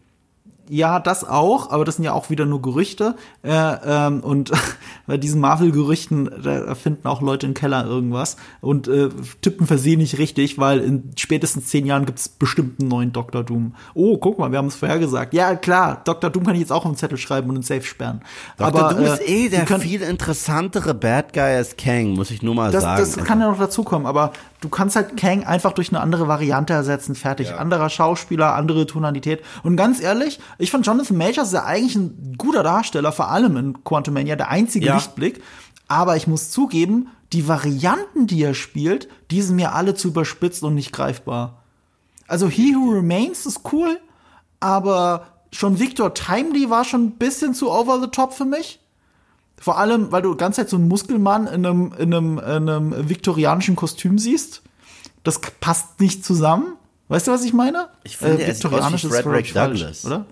Ja, das auch, aber das sind ja auch wieder nur Gerüchte. Äh, ähm, und bei diesen Marvel-Gerüchten, da finden auch Leute im Keller irgendwas und äh, tippen versehentlich richtig, weil in spätestens zehn Jahren gibt es bestimmt einen neuen Dr. Doom. Oh, guck mal, wir haben es vorhergesagt. Ja, klar, Dr. Doom kann ich jetzt auch auf den Zettel schreiben und in Safe sperren. Dr. aber Doom ist eh der viel interessantere Bad Guy als Kang, muss ich nur mal das, sagen. das kann ja noch dazukommen, aber du kannst halt Kang einfach durch eine andere Variante ersetzen, fertig. Ja. Anderer Schauspieler, andere Tonalität. Und ganz ehrlich, ich fand Jonathan Majors ist ja eigentlich ein guter Darsteller, vor allem in Quantumania, der einzige Ja. Lichtblick. Aber ich muss zugeben, die Varianten, die er spielt, die sind mir alle zu überspitzt und nicht greifbar. Also He Who Remains ist cool, aber schon Victor Timely war schon ein bisschen zu over the top für mich. Vor allem, weil du die ganze Zeit so einen Muskelmann in einem, in einem, in einem viktorianischen Kostüm siehst. Das passt nicht zusammen. Weißt du, was ich meine? Ich finde, er sieht aus wie viktorianisch ist Frederick falsch, Douglass. oder?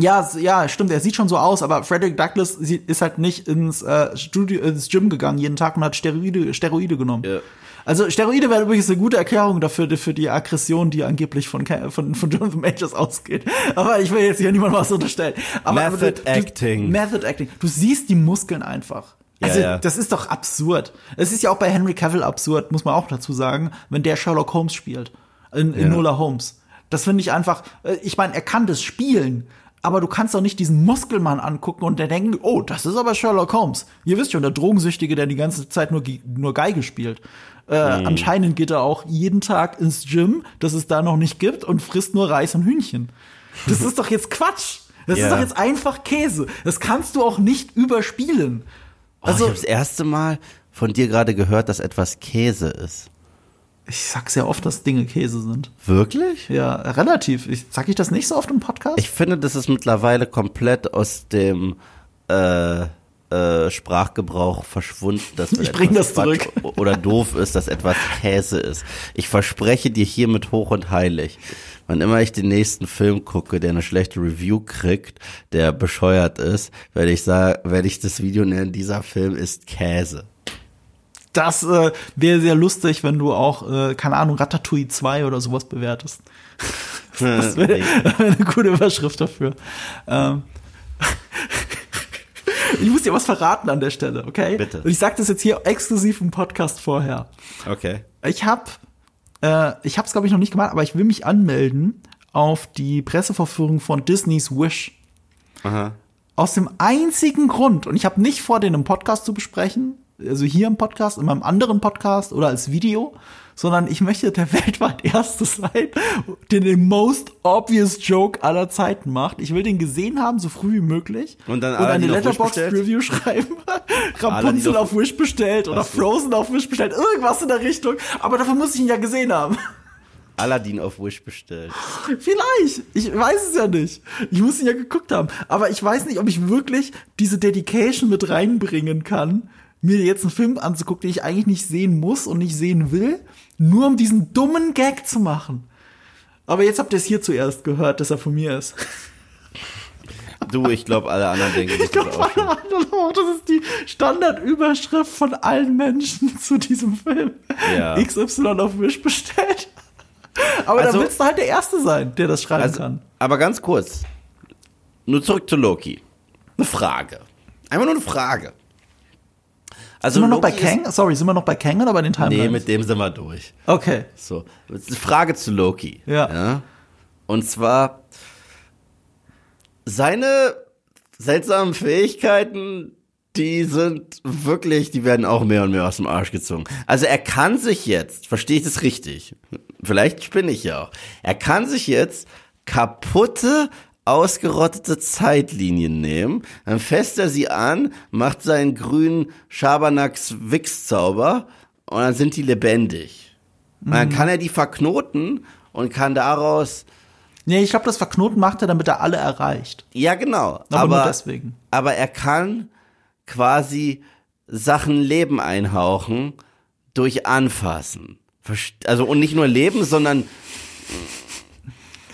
Ja, ja, stimmt, er sieht schon so aus, aber Frederick Douglass ist halt nicht ins äh, Studio, ins Gym gegangen jeden Tag und hat Steroide, Steroide genommen. Ja. Also Steroide wäre übrigens eine gute Erklärung dafür, für die Aggression, die angeblich von, von, von Jonathan Majors ausgeht. Aber ich will jetzt hier niemandem was unterstellen. Aber, Method aber du, Acting. Du, Method Acting. Du siehst die Muskeln einfach. Ja, Also, ja. das ist doch absurd. Es ist ja auch bei Henry Cavill absurd, muss man auch dazu sagen, wenn der Sherlock Holmes spielt. In, in Ja. Nola Holmes. Das finde ich einfach, äh, ich meine, er kann das spielen, aber du kannst doch nicht diesen Muskelmann angucken und der denken, oh, das ist aber Sherlock Holmes. Ihr wisst schon, der Drogensüchtige, der die ganze Zeit nur, nur Geige spielt. Äh, Mhm. Anscheinend geht er auch jeden Tag ins Gym, das es da noch nicht gibt, und frisst nur Reis und Hühnchen. Das ist doch jetzt Quatsch. Das Ja. ist doch jetzt einfach Käse. Das kannst du auch nicht überspielen. Oh, ich Also, habe das erste Mal von dir gerade gehört, dass etwas Käse ist. Ich sag sehr oft, dass Dinge Käse sind. Wirklich? Ja, relativ. Ich, sag ich das nicht so oft im Podcast? Ich finde, das ist mittlerweile komplett aus dem äh, äh, Sprachgebrauch verschwunden, dass Ich bring etwas das Quatsch oder doof ist, dass etwas Käse ist. Ich verspreche dir hiermit hoch und heilig, wann immer ich den nächsten Film gucke, der eine schlechte Review kriegt, der bescheuert ist, werde ich sagen, werde ich das Video nennen, dieser Film ist Käse. Das äh, wäre sehr lustig, wenn du auch, äh, keine Ahnung, Ratatouille 2 oder sowas bewertest. Das wäre wär eine gute Überschrift dafür. Ähm. Ich muss dir was verraten an der Stelle, okay? Bitte. Und ich sag das jetzt hier exklusiv im Podcast vorher. Okay. Ich habe, äh, ich habe es glaube ich noch nicht gemacht, aber ich will mich anmelden auf die Presseverführung von Disney's Wish. Aha. Aus dem einzigen Grund, und ich habe nicht vor, den im Podcast zu besprechen, also hier im Podcast, in meinem anderen Podcast oder als Video, sondern ich möchte der weltweit Erste sein, der den most obvious Joke aller Zeiten macht. Ich will den gesehen haben, so früh wie möglich. Und dann und eine Letterboxd-Review schreiben. Rapunzel auf- Wish bestellt oder. Frozen auf Wish bestellt. Irgendwas in der Richtung. Aber dafür muss ich ihn ja gesehen haben. Aladdin auf Wish bestellt. Vielleicht. Ich weiß es ja nicht. Ich muss ihn ja geguckt haben. Aber ich weiß nicht, ob ich wirklich diese Dedication mit reinbringen kann, mir jetzt einen Film anzugucken, den ich eigentlich nicht sehen muss und nicht sehen will, nur um diesen dummen Gag zu machen. Aber jetzt habt ihr es hier zuerst gehört, dass er von mir ist. Du, ich glaube, alle anderen denken, das Ich glaube, alle anderen auch. Das ist die Standardüberschrift von allen Menschen zu diesem Film. Ja. XY auf Wish bestellt. Aber Also- dann willst du halt der Erste sein, der das schreiben Also, kann. aber ganz kurz. Nur zurück zu Loki. Eine Frage. Einfach nur eine Frage. Also Sind wir noch bei Loki ist- Kang? Sorry, sind wir noch bei Kang oder bei den Timelines? Nee, mit dem sind wir durch. Okay. So, Frage zu Loki. Ja. Und zwar seine seltsamen Fähigkeiten die sind wirklich, die werden auch mehr und mehr aus dem Arsch gezogen. Also er kann sich jetzt, verstehe ich das richtig? Vielleicht spinne ich ja auch. Er kann sich jetzt kaputte, ausgerottete Zeitlinien nehmen, dann fässt er sie an, macht seinen grünen Schabernacks Wichszauber und dann sind die lebendig. Und dann kann er die verknoten und kann daraus Nee, ich glaube, das Verknoten macht er, damit er alle erreicht. Ja, genau. Aber, Aber, nur deswegen. aber er kann quasi Sachen Leben einhauchen durch Anfassen. Also und nicht nur Leben, sondern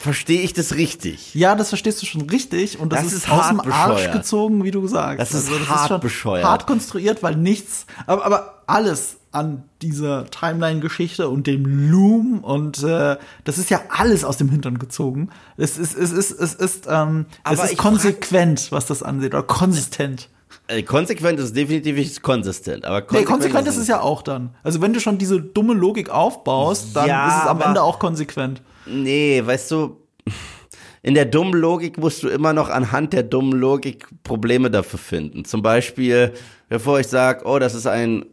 verstehe ich das richtig? Ja, das verstehst du schon richtig und das, Das ist, ist aus dem hart Arsch bescheuert. gezogen, wie du sagst. Also Das ist hart bescheuert. Hart konstruiert, weil nichts, aber, aber alles an dieser Timeline-Geschichte und dem Loom und äh, das ist ja alles aus dem Hintern gezogen. Es ist, es ist, es ist, ähm, es ist konsequent, was das angeht, oder konsistent. Äh, konsequent ist definitiv nicht konsistent, aber Nee, konsequent, konsequent ist es ja auch dann. Also wenn du schon diese dumme Logik aufbaust, dann Ja, ist es am Ende auch konsequent. Nee, weißt du, in der dummen Logik musst du immer noch anhand der dummen Logik Probleme dafür finden. Zum Beispiel, bevor ich sage, oh, das ist ein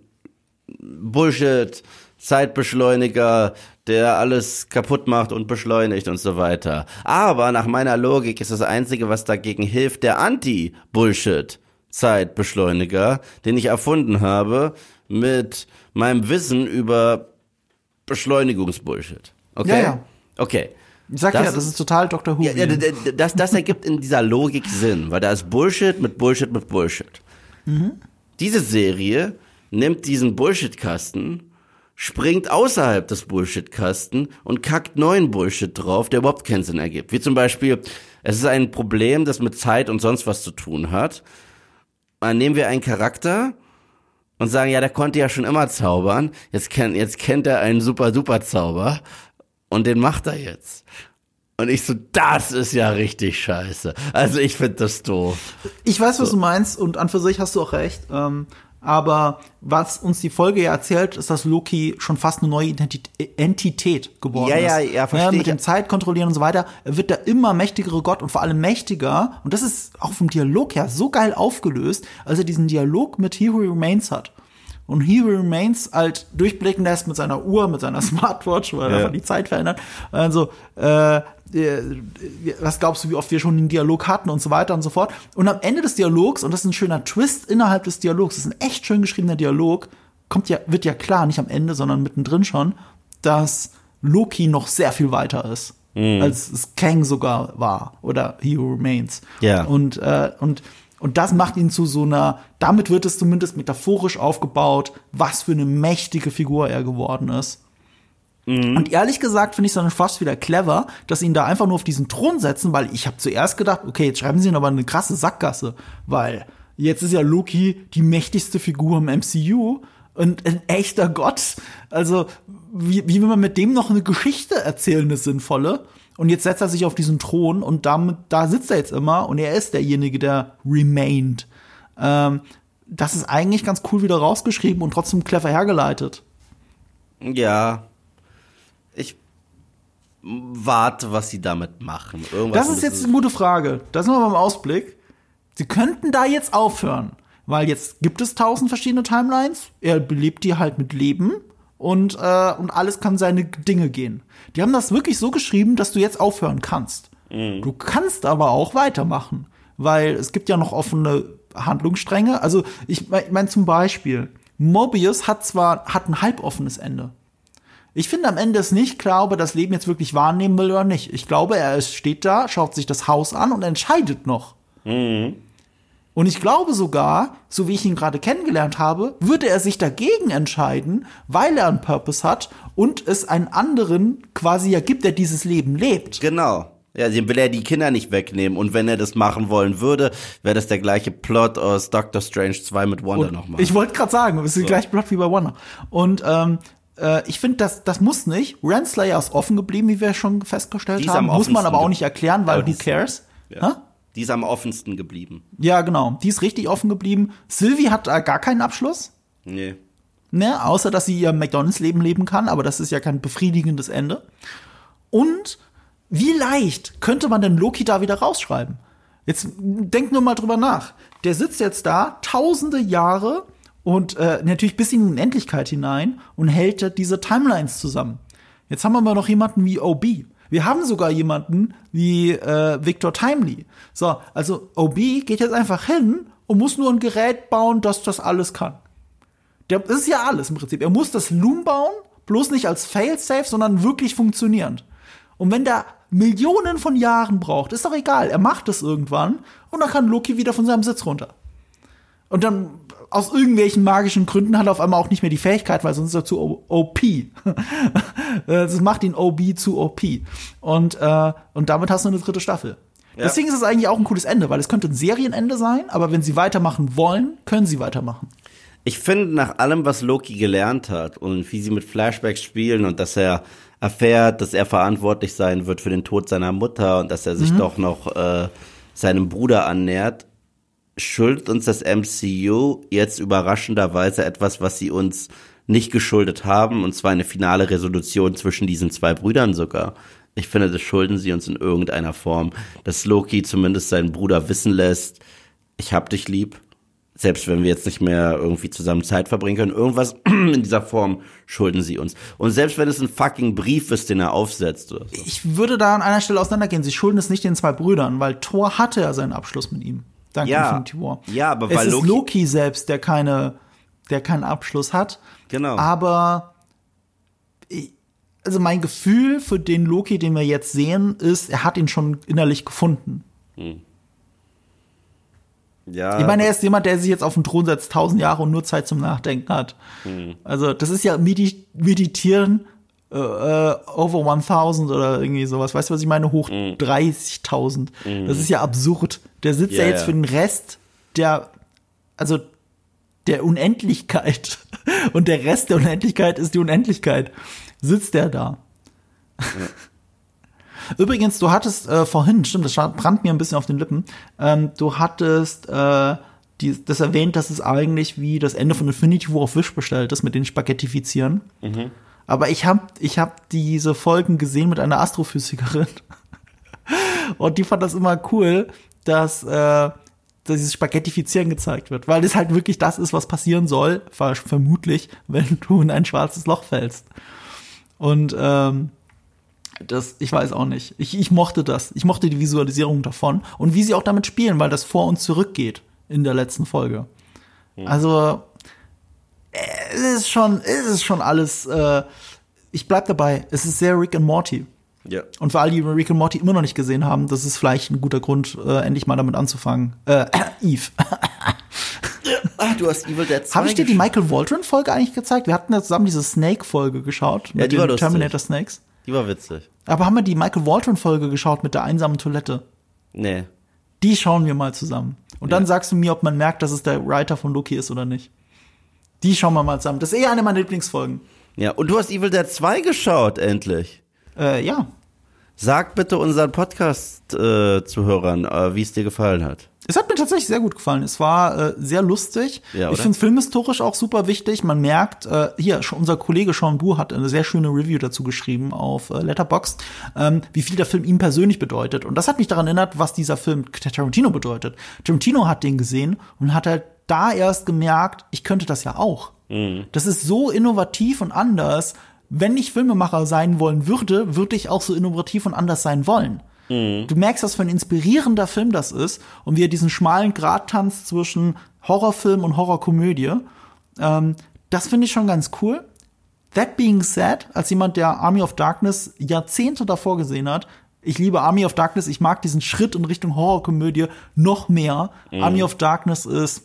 Bullshit, Zeitbeschleuniger, der alles kaputt macht und beschleunigt und so weiter. Aber nach meiner Logik ist das Einzige, was dagegen hilft, der Anti-Bullshit. Zeitbeschleuniger, den ich erfunden habe, mit meinem Wissen über Beschleunigungsbullshit. Okay? Ja, ja. Okay. Ich sag Das ja, das ist- total Dr. Who. Ja, das, das ergibt in dieser Logik Sinn, weil da ist Bullshit mit Bullshit mit Bullshit. Diese Serie nimmt diesen Bullshit-Kasten, springt außerhalb des Bullshit-Kasten und kackt neuen Bullshit drauf, der überhaupt keinen Sinn ergibt. Wie zum Beispiel, es ist ein Problem, das mit Zeit und sonst was zu tun hat. Dann nehmen wir einen Charakter und sagen, ja, der konnte ja schon immer zaubern. Jetzt kennt, jetzt kennt er einen super, super Zauber und den macht er jetzt. Und ich so, das ist ja richtig scheiße. Also ich finde das doof. Ich weiß, was du meinst und an für sich hast du auch recht. Ähm, aber was uns die Folge ja erzählt, ist, dass Loki schon fast eine neue Entität geworden Ja, ist. ja, ja, verstehe Mit ich. dem Zeitkontrollieren und so weiter. Er wird der immer mächtigere Gott und vor allem mächtiger. Und das ist auch vom Dialog her so geil aufgelöst, als er diesen Dialog mit He Who Remains hat. Und He Remains halt durchblicken lässt mit seiner Uhr, mit seiner Smartwatch, weil er Ja. einfach die Zeit verändert. Also, äh, äh, was glaubst du, wie oft wir schon den Dialog hatten und so weiter und so fort. Und am Ende des Dialogs, und das ist ein schöner Twist innerhalb des Dialogs, das ist ein echt schön geschriebener Dialog, kommt ja, wird ja klar, nicht am Ende, sondern mittendrin schon, dass Loki noch sehr viel weiter ist. Als es Kang sogar war oder He Remains. Ja. Und, äh, und, und das macht ihn zu so einer, damit wird es zumindest metaphorisch aufgebaut, was für eine mächtige Figur er geworden ist. Und ehrlich gesagt finde ich es dann fast wieder clever, dass sie ihn da einfach nur auf diesen Thron setzen, weil ich habe zuerst gedacht, okay, jetzt schreiben sie ihn aber eine krasse Sackgasse, weil jetzt ist ja Loki die mächtigste Figur im MCU und ein echter Gott. Also wie, wie will man mit dem noch eine Geschichte erzählen, eine sinnvolle? Und jetzt setzt er sich auf diesen Thron und damit, da sitzt er jetzt immer und er ist derjenige, der remained. Ähm, das ist eigentlich ganz cool wieder rausgeschrieben und trotzdem clever hergeleitet. Ja. Ich warte, was sie damit machen. Irgendwas Das ist jetzt eine gute Frage. Da sind wir beim Ausblick. Sie könnten da jetzt aufhören, weil jetzt gibt es tausend verschiedene Timelines. Er belebt die halt mit Leben und, äh, und alles kann seine Dinge gehen. Die haben das wirklich so geschrieben, dass du jetzt aufhören kannst. Du kannst aber auch weitermachen, weil es gibt ja noch offene Handlungsstränge. Also ich meine zum Beispiel, Mobius hat zwar hat ein halboffenes Ende. Ich finde am Ende ist nicht klar, ob er das Leben jetzt wirklich wahrnehmen will oder nicht. Ich glaube, er ist, steht da, schaut sich das Haus an und entscheidet noch. Und ich glaube sogar, so wie ich ihn gerade kennengelernt habe, würde er sich dagegen entscheiden, weil er einen Purpose hat und es einen anderen quasi ja gibt, der dieses Leben lebt. Genau. Ja, dem will er die Kinder nicht wegnehmen. Und wenn er das machen wollen würde, wäre das der gleiche Plot aus Doctor Strange 2 mit Wanda nochmal. Ich wollte gerade sagen, es ist der gleiche Plot wie bei Wonder. Und ähm, äh, ich finde, das, das muss nicht. Renslayer ist offen geblieben, wie wir schon festgestellt haben. Muss man aber auch nicht erklären, weil who cares? ja. Die ist am offensten geblieben. Ja, genau. Die ist richtig offen geblieben. Sylvie hat da gar keinen Abschluss. Nee. Ne, außer dass sie ihr McDonalds-Leben leben kann, aber das ist ja kein befriedigendes Ende. Und wie leicht könnte man denn Loki da wieder rausschreiben? Jetzt denk nur mal drüber nach. Der sitzt jetzt da tausende Jahre und äh, natürlich bis in die Unendlichkeit hinein und hält diese Timelines zusammen. Jetzt haben wir aber noch jemanden wie OB. Wir haben sogar jemanden wie äh, Victor Timely. So, also OB geht jetzt einfach hin und muss nur ein Gerät bauen, das das alles kann. Der, das ist ja alles im Prinzip. Er muss das Loom bauen, bloß nicht als Failsafe, sondern wirklich funktionierend. Und wenn der Millionen von Jahren braucht, ist doch egal. Er macht es irgendwann und dann kann Loki wieder von seinem Sitz runter. Und dann aus irgendwelchen magischen Gründen hat er auf einmal auch nicht mehr die Fähigkeit, weil sonst ist er zu OP. das macht ihn OB zu OP. Und, äh, und damit hast du eine dritte Staffel. Ja. Deswegen ist es eigentlich auch ein cooles Ende, weil es könnte ein Serienende sein, aber wenn sie weitermachen wollen, können sie weitermachen. Ich finde, nach allem, was Loki gelernt hat und wie sie mit Flashbacks spielen und dass er erfährt, dass er verantwortlich sein wird für den Tod seiner Mutter und dass er sich mhm. doch noch äh, seinem Bruder annähert, schuldet uns das MCU jetzt überraschenderweise etwas, was sie uns nicht geschuldet haben, und zwar eine finale Resolution zwischen diesen zwei Brüdern sogar. Ich finde, das schulden sie uns in irgendeiner Form, dass Loki zumindest seinen Bruder wissen lässt, ich hab dich lieb, selbst wenn wir jetzt nicht mehr irgendwie zusammen Zeit verbringen können, irgendwas in dieser Form schulden sie uns. Und selbst wenn es ein fucking Brief ist, den er aufsetzt. Oder so. Ich würde da an einer Stelle auseinandergehen. Sie schulden es nicht den zwei Brüdern, weil Thor hatte ja seinen Abschluss mit ihm. Dank ja, Infinity War. Ja, aber es weil Loki ist Loki selbst, der keine, der keinen Abschluss hat. Genau. Aber also mein Gefühl für den Loki, den wir jetzt sehen, ist, er hat ihn schon innerlich gefunden. Hm. Ja. Ich meine, er ist jemand, der sich jetzt auf den Thron setzt, tausend Jahre und nur Zeit zum Nachdenken hat. Hm. Also, das ist ja Meditieren äh, äh over 1000 oder irgendwie sowas. Weißt du, was ich meine? Hoch hm. 30.000. Hm. Das ist ja absurd. Der sitzt ja, ja jetzt ja. für den Rest der, also der Unendlichkeit. Und der Rest der Unendlichkeit ist die Unendlichkeit. Sitzt der da. Ja. Übrigens, du hattest äh, vorhin, stimmt, das brannt mir ein bisschen auf den Lippen, ähm, du hattest äh, die, das erwähnt, dass es eigentlich wie das Ende von Infinity War auf Wish bestellt ist mit den Spaghettifizieren. Mhm. Aber ich habe ich hab diese Folgen gesehen mit einer Astrophysikerin. Und die fand das immer cool, dass, äh, dass dieses Spaghettifizieren gezeigt wird. Weil das halt wirklich das ist, was passieren soll, vermutlich, wenn du in ein schwarzes Loch fällst. Und ähm, das, ich weiß auch nicht. Ich, ich mochte das. Ich mochte die Visualisierung davon und wie sie auch damit spielen, weil das vor und zurück geht in der letzten Folge. Hm. Also, es ist schon, es ist schon alles, äh, ich bleib dabei. Es ist sehr Rick and Morty. Ja. Und für alle, die Rick and Morty immer noch nicht gesehen haben, das ist vielleicht ein guter Grund, äh, endlich mal damit anzufangen. Äh, Eve. Ach, du hast Evil Dead 2 Habe ich dir die Michael Waldron-Folge eigentlich gezeigt? Wir hatten ja zusammen diese Snake-Folge geschaut. Ja, die war lustig. Terminator Snakes. Die war witzig. Aber haben wir die Michael Waldron-Folge geschaut mit der einsamen Toilette? Nee. Die schauen wir mal zusammen. Und dann sagst du mir, ob man merkt, dass es der Writer von Loki ist oder nicht. Die schauen wir mal zusammen. Das ist eher eine meiner Lieblingsfolgen. Ja, und du hast Evil Dead 2 geschaut, endlich. Äh, ja. Sag bitte unseren Podcast-Zuhörern, äh, äh, wie es dir gefallen hat. Es hat mir tatsächlich sehr gut gefallen. Es war äh, sehr lustig. Ja, ich finde filmhistorisch auch super wichtig. Man merkt, äh, hier, unser Kollege Sean Bu hat eine sehr schöne Review dazu geschrieben auf äh, Letterboxd, ähm, wie viel der Film ihm persönlich bedeutet. Und das hat mich daran erinnert, was dieser Film Tarantino bedeutet. Tarantino hat den gesehen und hat halt da erst gemerkt, ich könnte das ja auch. Mhm. Das ist so innovativ und anders. Wenn ich Filmemacher sein wollen würde, würde ich auch so innovativ und anders sein wollen. Mhm. Du merkst, was für ein inspirierender Film das ist und wie er diesen schmalen Grat tanzt zwischen Horrorfilm und Horrorkomödie. Ähm, das finde ich schon ganz cool. That being said, als jemand, der Army of Darkness Jahrzehnte davor gesehen hat, ich liebe Army of Darkness, ich mag diesen Schritt in Richtung Horrorkomödie noch mehr. Mhm. Army of Darkness ist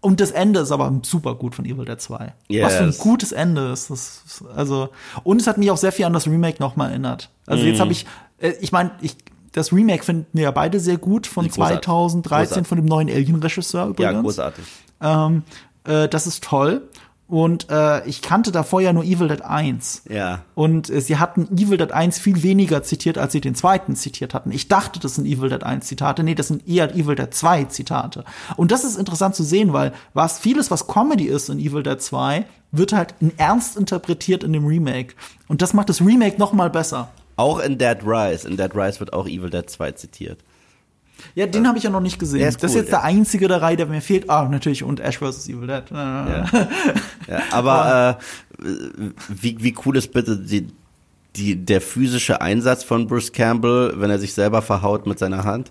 und das Ende ist aber super gut von Evil Dead 2. Yes. Was für ein gutes Ende ist. Das, also und es hat mich auch sehr viel an das Remake nochmal erinnert. Also mm. jetzt mhm. habe ich äh, ich meine, ich, das Remake finden wir ja beide sehr gut von großartig. 2013 großartig. von dem neuen Alien-Regisseur übrigens. Ja, großartig. Ähm, äh, das ist toll. Und äh, ich kannte davor ja nur Evil Dead 1. Ja. Und äh, sie hatten Evil Dead 1 viel weniger zitiert, als sie den zweiten zitiert hatten. Ich dachte, das sind Evil Dead 1 Zitate. Nee, das sind eher Evil Dead 2 Zitate. Und das ist interessant zu sehen, weil was vieles, was Comedy ist in Evil Dead 2, wird halt in ernst interpretiert in dem Remake. Und das macht das Remake noch mal besser. Auch in Dead Rise. In Dead Rise wird auch Evil Dead 2 zitiert. Ja, den habe ich ja noch nicht gesehen. Der ist das ist jetzt der ja. einzige der Reihe, der mir fehlt. Ah, natürlich, und Ash vs. Evil Dead. Ja. ja, aber äh, wie, wie cool ist bitte die, die, der physische Einsatz von Bruce Campbell, wenn er sich selber verhaut mit seiner Hand?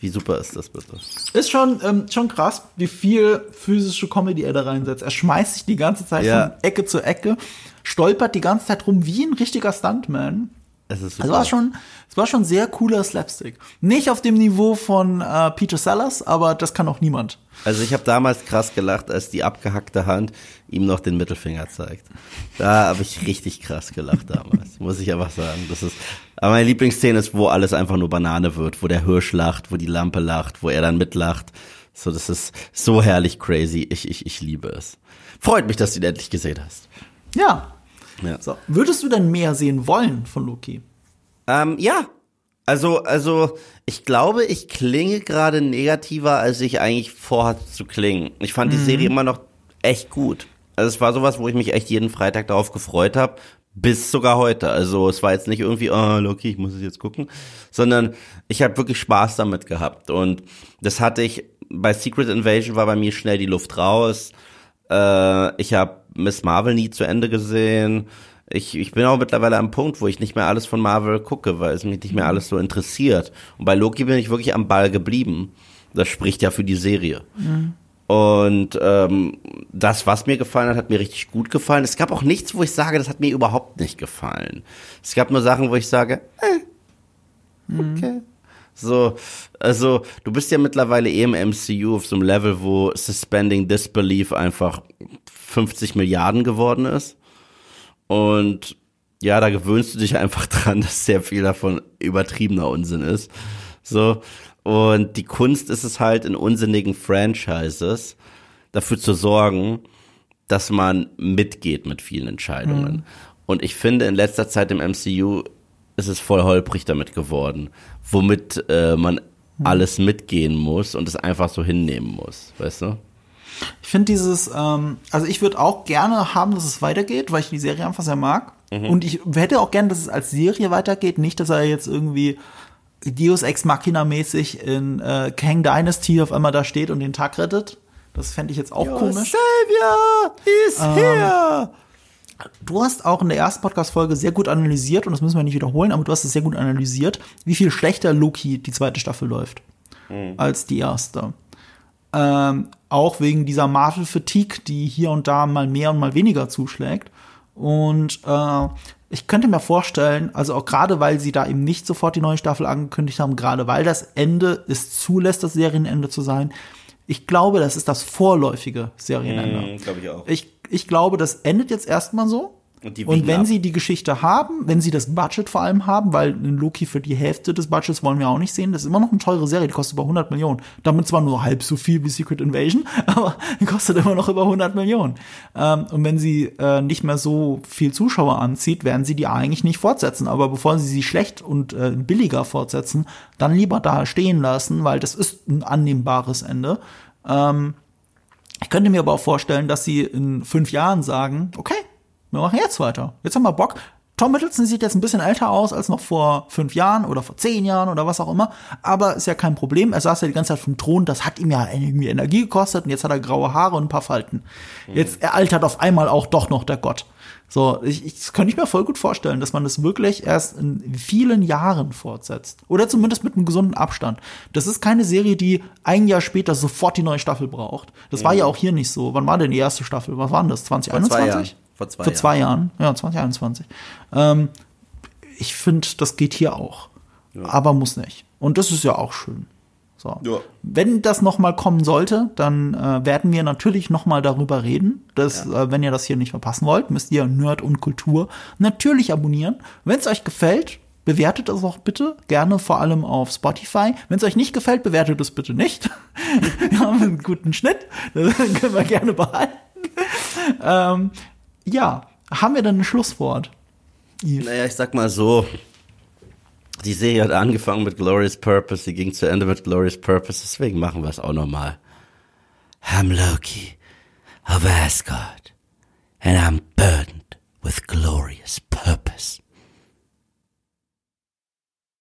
Wie super ist das bitte? Ist schon, ähm, schon krass, wie viel physische Comedy er da reinsetzt. Er schmeißt sich die ganze Zeit Ja. von Ecke zu Ecke, stolpert die ganze Zeit rum wie ein richtiger Stuntman. Es ist super. Also war schon, es war schon sehr cooler Slapstick. Nicht auf dem Niveau von äh, Peter Sellers, aber das kann auch niemand. Also ich habe damals krass gelacht, als die abgehackte Hand ihm noch den Mittelfinger zeigt. Da habe ich richtig krass gelacht damals, muss ich einfach sagen. Das ist, aber meine Lieblingsszene ist, wo alles einfach nur Banane wird, wo der Hirsch lacht, wo die Lampe lacht, wo er dann mitlacht. So, das ist so herrlich crazy. Ich, ich, ich liebe es. Freut mich, dass du ihn endlich gesehen hast. Ja. Ja. So. Würdest du denn mehr sehen wollen von Loki? Ähm, ja. Also, also, ich glaube, ich klinge gerade negativer, als ich eigentlich vorhatte zu klingen. Ich fand die Serie immer noch echt gut. Also es war sowas, wo ich mich echt jeden Freitag darauf gefreut habe, bis sogar heute. Also es war jetzt nicht irgendwie, oh, Loki, ich muss es jetzt gucken, sondern ich habe wirklich Spaß damit gehabt. Und das hatte ich, bei Secret Invasion war bei mir schnell die Luft raus. Äh, ich habe Miss Marvel nie zu Ende gesehen. Ich, ich bin auch mittlerweile am Punkt, wo ich nicht mehr alles von Marvel gucke, weil es mich nicht mehr alles so interessiert. Und bei Loki bin ich wirklich am Ball geblieben. Das spricht ja für die Serie. Und ähm, das, was mir gefallen hat, hat mir richtig gut gefallen. Es gab auch nichts, wo ich sage, das hat mir überhaupt nicht gefallen. Es gab nur Sachen, wo ich sage, äh, okay. So, also du bist ja mittlerweile eh im MCU auf so einem Level, wo Suspending Disbelief einfach 50 Milliarden geworden ist. Und ja, da gewöhnst du dich einfach dran, dass sehr viel davon übertriebener Unsinn ist. So. Und die Kunst ist es halt in unsinnigen Franchises dafür zu sorgen, dass man mitgeht mit vielen Entscheidungen. Und ich finde, in letzter Zeit im MCU ist es voll holprig damit geworden, womit äh, man alles mitgehen muss und es einfach so hinnehmen muss, weißt du? Ich finde dieses, ähm, also ich würde auch gerne haben, dass es weitergeht, weil ich die Serie einfach sehr mag. Und ich hätte auch gerne, dass es als Serie weitergeht, nicht, dass er jetzt irgendwie Deus Ex Machina mäßig in äh, Kang Dynasty auf einmal da steht und den Tag rettet. Das fände ich jetzt auch komisch. Savior is here! Du hast auch in der ersten Podcast-Folge sehr gut analysiert, und das müssen wir nicht wiederholen, aber du hast es sehr gut analysiert, wie viel schlechter Loki die zweite Staffel läuft als die erste. Ähm, auch wegen dieser Marvel-Fatigue, die hier und da mal mehr und mal weniger zuschlägt. Und äh, ich könnte mir vorstellen, also auch gerade weil sie da eben nicht sofort die neue Staffel angekündigt haben, gerade weil das Ende es zulässt, das Serienende zu sein, ich glaube, das ist das vorläufige Serienende. glaube ich auch. Ich, ich glaube, das endet jetzt erstmal so. Und Und wenn ab. sie die Geschichte haben, wenn sie das Budget vor allem haben, weil in Loki für die Hälfte des Budgets wollen wir auch nicht sehen, das ist immer noch eine teure Serie, die kostet über 100 Millionen. Damit zwar nur halb so viel wie Secret Invasion, aber die kostet immer noch über 100 Millionen. Ähm, und wenn sie äh, nicht mehr so viel Zuschauer anzieht, werden sie die eigentlich nicht fortsetzen. Aber bevor sie sie schlecht und äh, billiger fortsetzen, dann lieber da stehen lassen, weil das ist ein annehmbares Ende. Ähm, ich könnte mir aber auch vorstellen, dass sie in fünf Jahren sagen, okay, wir machen jetzt weiter. Jetzt haben wir Bock. Tom Middleton sieht jetzt ein bisschen älter aus als noch vor fünf Jahren oder vor zehn Jahren oder was auch immer. Aber ist ja kein Problem. Er saß ja die ganze Zeit vom Thron. Das hat ihm ja irgendwie Energie gekostet. Und jetzt hat er graue Haare und ein paar Falten. Jetzt er altert auf einmal auch doch noch der Gott. So, ich, ich das könnte ich mir voll gut vorstellen, dass man das wirklich erst in vielen Jahren fortsetzt. Oder zumindest mit einem gesunden Abstand. Das ist keine Serie, die ein Jahr später sofort die neue Staffel braucht. Das war ja auch hier nicht so. Wann war denn die erste Staffel? Was war denn das? 2021? Vor zwei Vor zwei Jahren. Ja, 2021. Ähm, ich finde, das geht hier auch. Aber muss nicht. Und das ist ja auch schön. So. Ja. Wenn das noch mal kommen sollte, dann äh, werden wir natürlich noch mal darüber reden. Dass, äh, wenn ihr das hier nicht verpassen wollt, müsst ihr Nerd und Kultur natürlich abonnieren. Wenn es euch gefällt, bewertet es auch bitte. Gerne vor allem auf Spotify. Wenn es euch nicht gefällt, bewertet es bitte nicht. wir haben einen guten Schnitt. Das können wir gerne behalten. ähm, ja, haben wir dann ein Schlusswort? Naja, ich sag mal so, die Serie hat angefangen mit Glorious Purpose, sie ging zu Ende mit Glorious Purpose, deswegen machen wir es auch nochmal. I'm Loki of Asgard, and I'm burdened with glorious purpose.